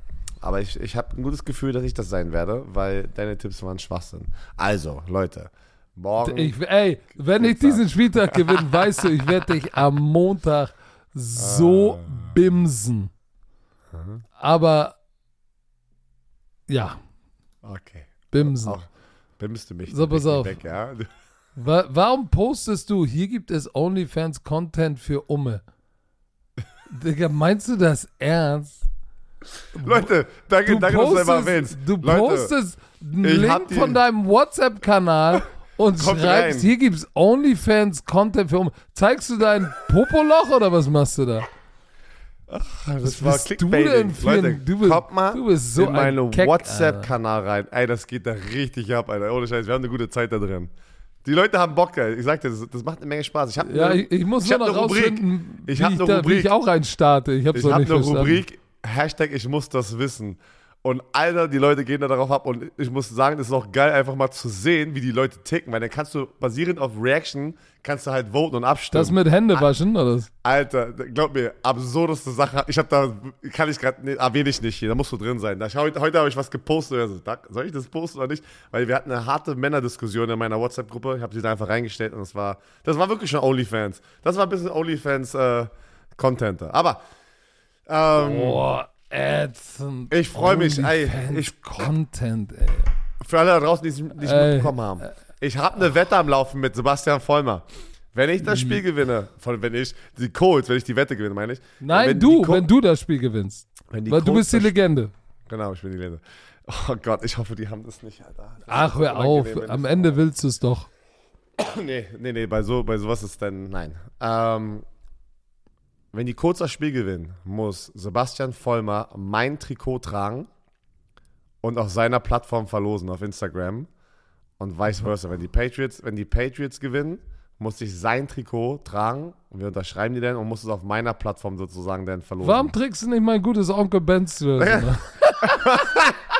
Aber ich, ich habe ein gutes Gefühl, dass ich das sein werde, weil deine Tipps waren Schwachsinn. Also, Leute, morgen. Ich, ey, wenn ich diesen Spieltag gewinne, weißt du, ich werde dich am Montag so Ah. bimsen. Aber ja, okay. bimsen. Auch bimmst du mich. So, pass auf. Weg, ja? Wa warum postest du, hier gibt es OnlyFans-Content für Umme? Digga, meinst du das ernst? Leute, danke, Du danke dass du einmal erwähnst. postest, du Leute, postest einen Link von deinem WhatsApp-Kanal und Kommt schreibst, rein. hier gibt's OnlyFans-Content für Umme. Zeigst du dein Popoloch oder was machst du da? das war bist du Clickbaiting. ein- Leute, du bist- kommt mal du bist so in ein meinen WhatsApp-Kanal rein. Ey, das geht da richtig ab, Alter. Ohne Scheiß, wir haben eine gute Zeit da drin. Die Leute haben Bock. Ich sag dir, das, das macht eine Menge Spaß. Ich habe Ja, ich, ich muss ich nur hab noch eine Rubrik. Ich hab ich eine da, wie Rubrik. ich auch reinstarte. Ich habe nicht eine verstanden. Rubrik, Hashtag ich muss das wissen. Und Alter, die Leute gehen da darauf ab und ich muss sagen, es ist auch geil, einfach mal zu sehen, wie die Leute ticken, weil dann kannst du basierend auf Reaction, kannst du halt voten und abstimmen. Das mit Hände waschen, oder? Alter, glaub mir, absurdeste Sache. Ich habe da, kann ich gerade, nee, erwähne ich nicht hier, da musst du drin sein. Da, schau, heute heute habe ich was gepostet. Also, soll ich das posten oder nicht? Weil wir hatten eine harte Männerdiskussion in meiner WhatsApp-Gruppe. Ich habe sie da einfach reingestellt und das war, das war wirklich schon OnlyFans. Das war ein bisschen OnlyFans-Content. Aber, ähm, Boah, ätzend. Ich freu mich, ey. Ich- Content, ey. für alle da draußen, die es nicht Ey. mitbekommen haben. Ich habe eine Wette am Laufen mit Sebastian Vollmer. Wenn ich das Spiel gewinne, von wenn ich die Colts, wenn ich die Wette gewinne, meine ich. Nein, wenn du, wenn du das Spiel gewinnst. Weil du Colts bist die Legende. Genau, ich bin die Legende. Oh Gott, ich hoffe, die haben das nicht, Alter. Das Ach, hör auf. Am Ende willst du es doch. Nee, nee, nee, bei, so, bei sowas ist dann, nein. Ähm, wenn die Colts das Spiel gewinnen, muss Sebastian Vollmer mein Trikot tragen und auf seiner Plattform verlosen, auf Instagram. Und vice versa. Wenn die Patriots, wenn die Patriots gewinnen, muss ich sein Trikot tragen und wir unterschreiben die dann und muss es auf meiner Plattform sozusagen dann verlosen. Warum trägst du nicht mein gutes Onkel Benz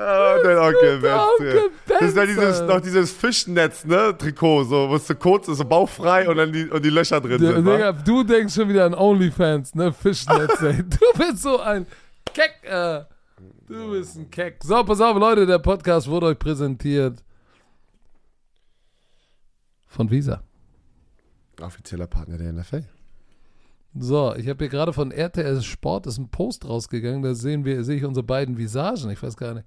Ah, dein Onkel Benz. Das ist ja dieses, noch dieses Fischnetz, ne, Trikot, so, wo es so kurz ist, so bauchfrei und dann die, und die Löcher drin sind. Digga, du denkst schon wieder an OnlyFans, ne? Fischnetz, ey. Du bist so ein Keck, äh. Du bist ein Keck. So, pass auf, Leute, der Podcast wurde euch präsentiert von Visa. Offizieller Partner der NFL. So, ich habe hier gerade von RTS Sport ist ein Post rausgegangen, da sehen wir, sehe ich unsere beiden Visagen. Ich weiß gar nicht,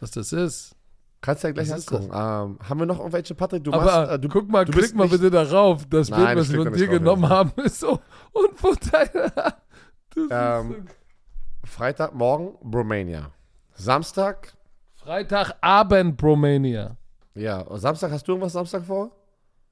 was das ist. Kannst du ja gleich Was angucken. Ähm, haben wir noch irgendwelche, Patrick? Du Aber machst, äh, du, guck mal, du klick mal bitte darauf. Das Nein, Bild, was wir von dir nicht drauf, genommen haben, ist so unvorteilhaft. Ähm, Freitagmorgen, Romania. Samstag, so. Freitagabend, Bromania. ja, Samstag, hast du irgendwas Samstag vor?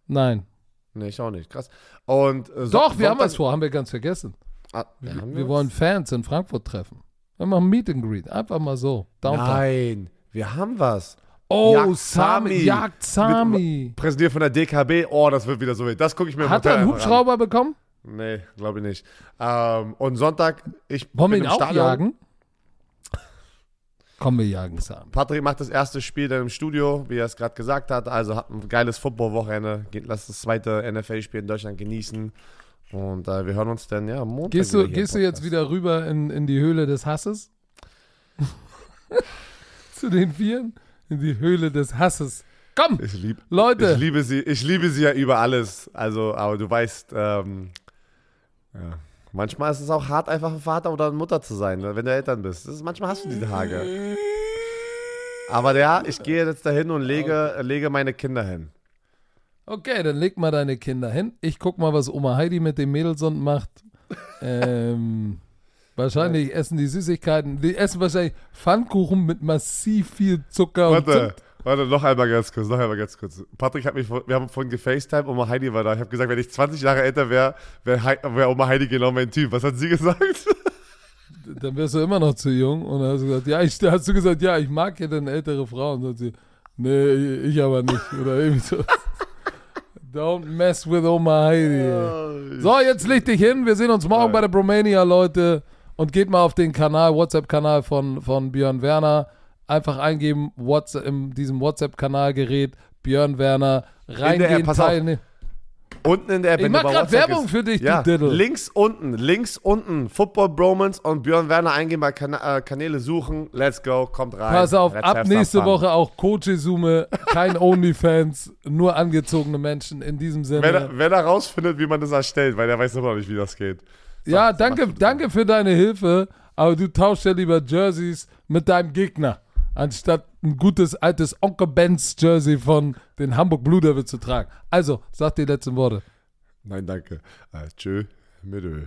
Nein. Nee, ich auch nicht. Krass. Und, äh, Doch, Son- wir haben was vor, haben wir ganz vergessen. Ah, ja, Wir was? wollen Fans in Frankfurt treffen. Wir machen Meet and Greet. Einfach mal so. Downtown. Nein, wir haben was. Oh, Jagd Sami. Jagd Sami. Präsentiert von der DKB. Oh, das wird wieder so wild. Das gucke ich mir im Hat Hotel er einen einfach an. Hubschrauber bekommen? Nee, glaube ich nicht. Ähm, und Sonntag, ich Wollen wir bin ihn im auch Stadion. jagen? Komm, wir jagen Sami. Patrick macht das erste Spiel dann im Studio, wie er es gerade gesagt hat. Also hat ein geiles Football-Wochenende. Lasst das zweite NFL-Spiel in Deutschland genießen. Und äh, wir hören uns dann ja am Montag. Gehst du, gehst du jetzt wieder rüber in, in die Höhle des Hasses? Zu den Vieren? In die Höhle des Hasses. Komm, Ich, lieb, Leute. ich liebe sie, ich liebe sie ja über alles. Also, aber du weißt, ähm, ja. Manchmal ist es auch hart, einfach ein Vater oder eine Mutter zu sein, wenn du Eltern bist. Ist, manchmal hast du diese Tage. Aber ja, ich gehe jetzt dahin und lege, lege meine Kinder hin. Okay, dann leg mal deine Kinder hin. Ich guck mal, was Oma Heidi mit dem Mädelsund macht. ähm, wahrscheinlich essen die Süßigkeiten. Die essen wahrscheinlich Pfannkuchen mit massiv viel Zucker und Warte, Zimt. warte, noch einmal ganz kurz, noch einmal ganz kurz. Patrick hat mich, wir haben vorhin gefacetimed, Oma Heidi war da. Ich habe gesagt, wenn ich 20 Jahre älter wäre, wäre wär Oma Heidi genau mein Typ. Was hat sie gesagt? Dann wärst du immer noch zu jung. Und dann hast du gesagt, ja, ich, hast du gesagt, ja, ich mag ja dann ältere Frauen. Und dann sagt sie, nee, ich aber nicht. Oder irgendwie so. Don't mess with Oma Heidi. So, jetzt leg dich hin. Wir sehen uns morgen bei der Bromania, Leute. Und geht mal auf den Kanal, WhatsApp-Kanal von, von Björn Werner. Einfach eingeben, WhatsApp, in diesem WhatsApp-Kanalgerät, Björn Werner, reingehen, pass auf. teilnehmen. Unten in der App, Ich mach du WhatsApp Werbung gehst- für dich, du ja, Diddle. Links unten, links unten, Football Bromance und Björn Werner eingehen, bei Kana äh, Kanäle suchen. Let's go, kommt rein. Pass auf, Let's ab nächste. Woche auch Coach-Sume, kein Onlyfans, nur angezogene Menschen in diesem Sinne. Wenn er, wenn er rausfindet, wie man das erstellt, weil der weiß immer noch nicht, wie das geht. Ja, danke, danke für deine Hilfe, aber du tauschst ja lieber Jerseys mit deinem Gegner, anstatt ein gutes altes Onkel Benz Jersey von den Hamburg Blue Devils zu tragen. Also, sag die letzten Worte. Nein, danke. Äh, tschö, mit Ö.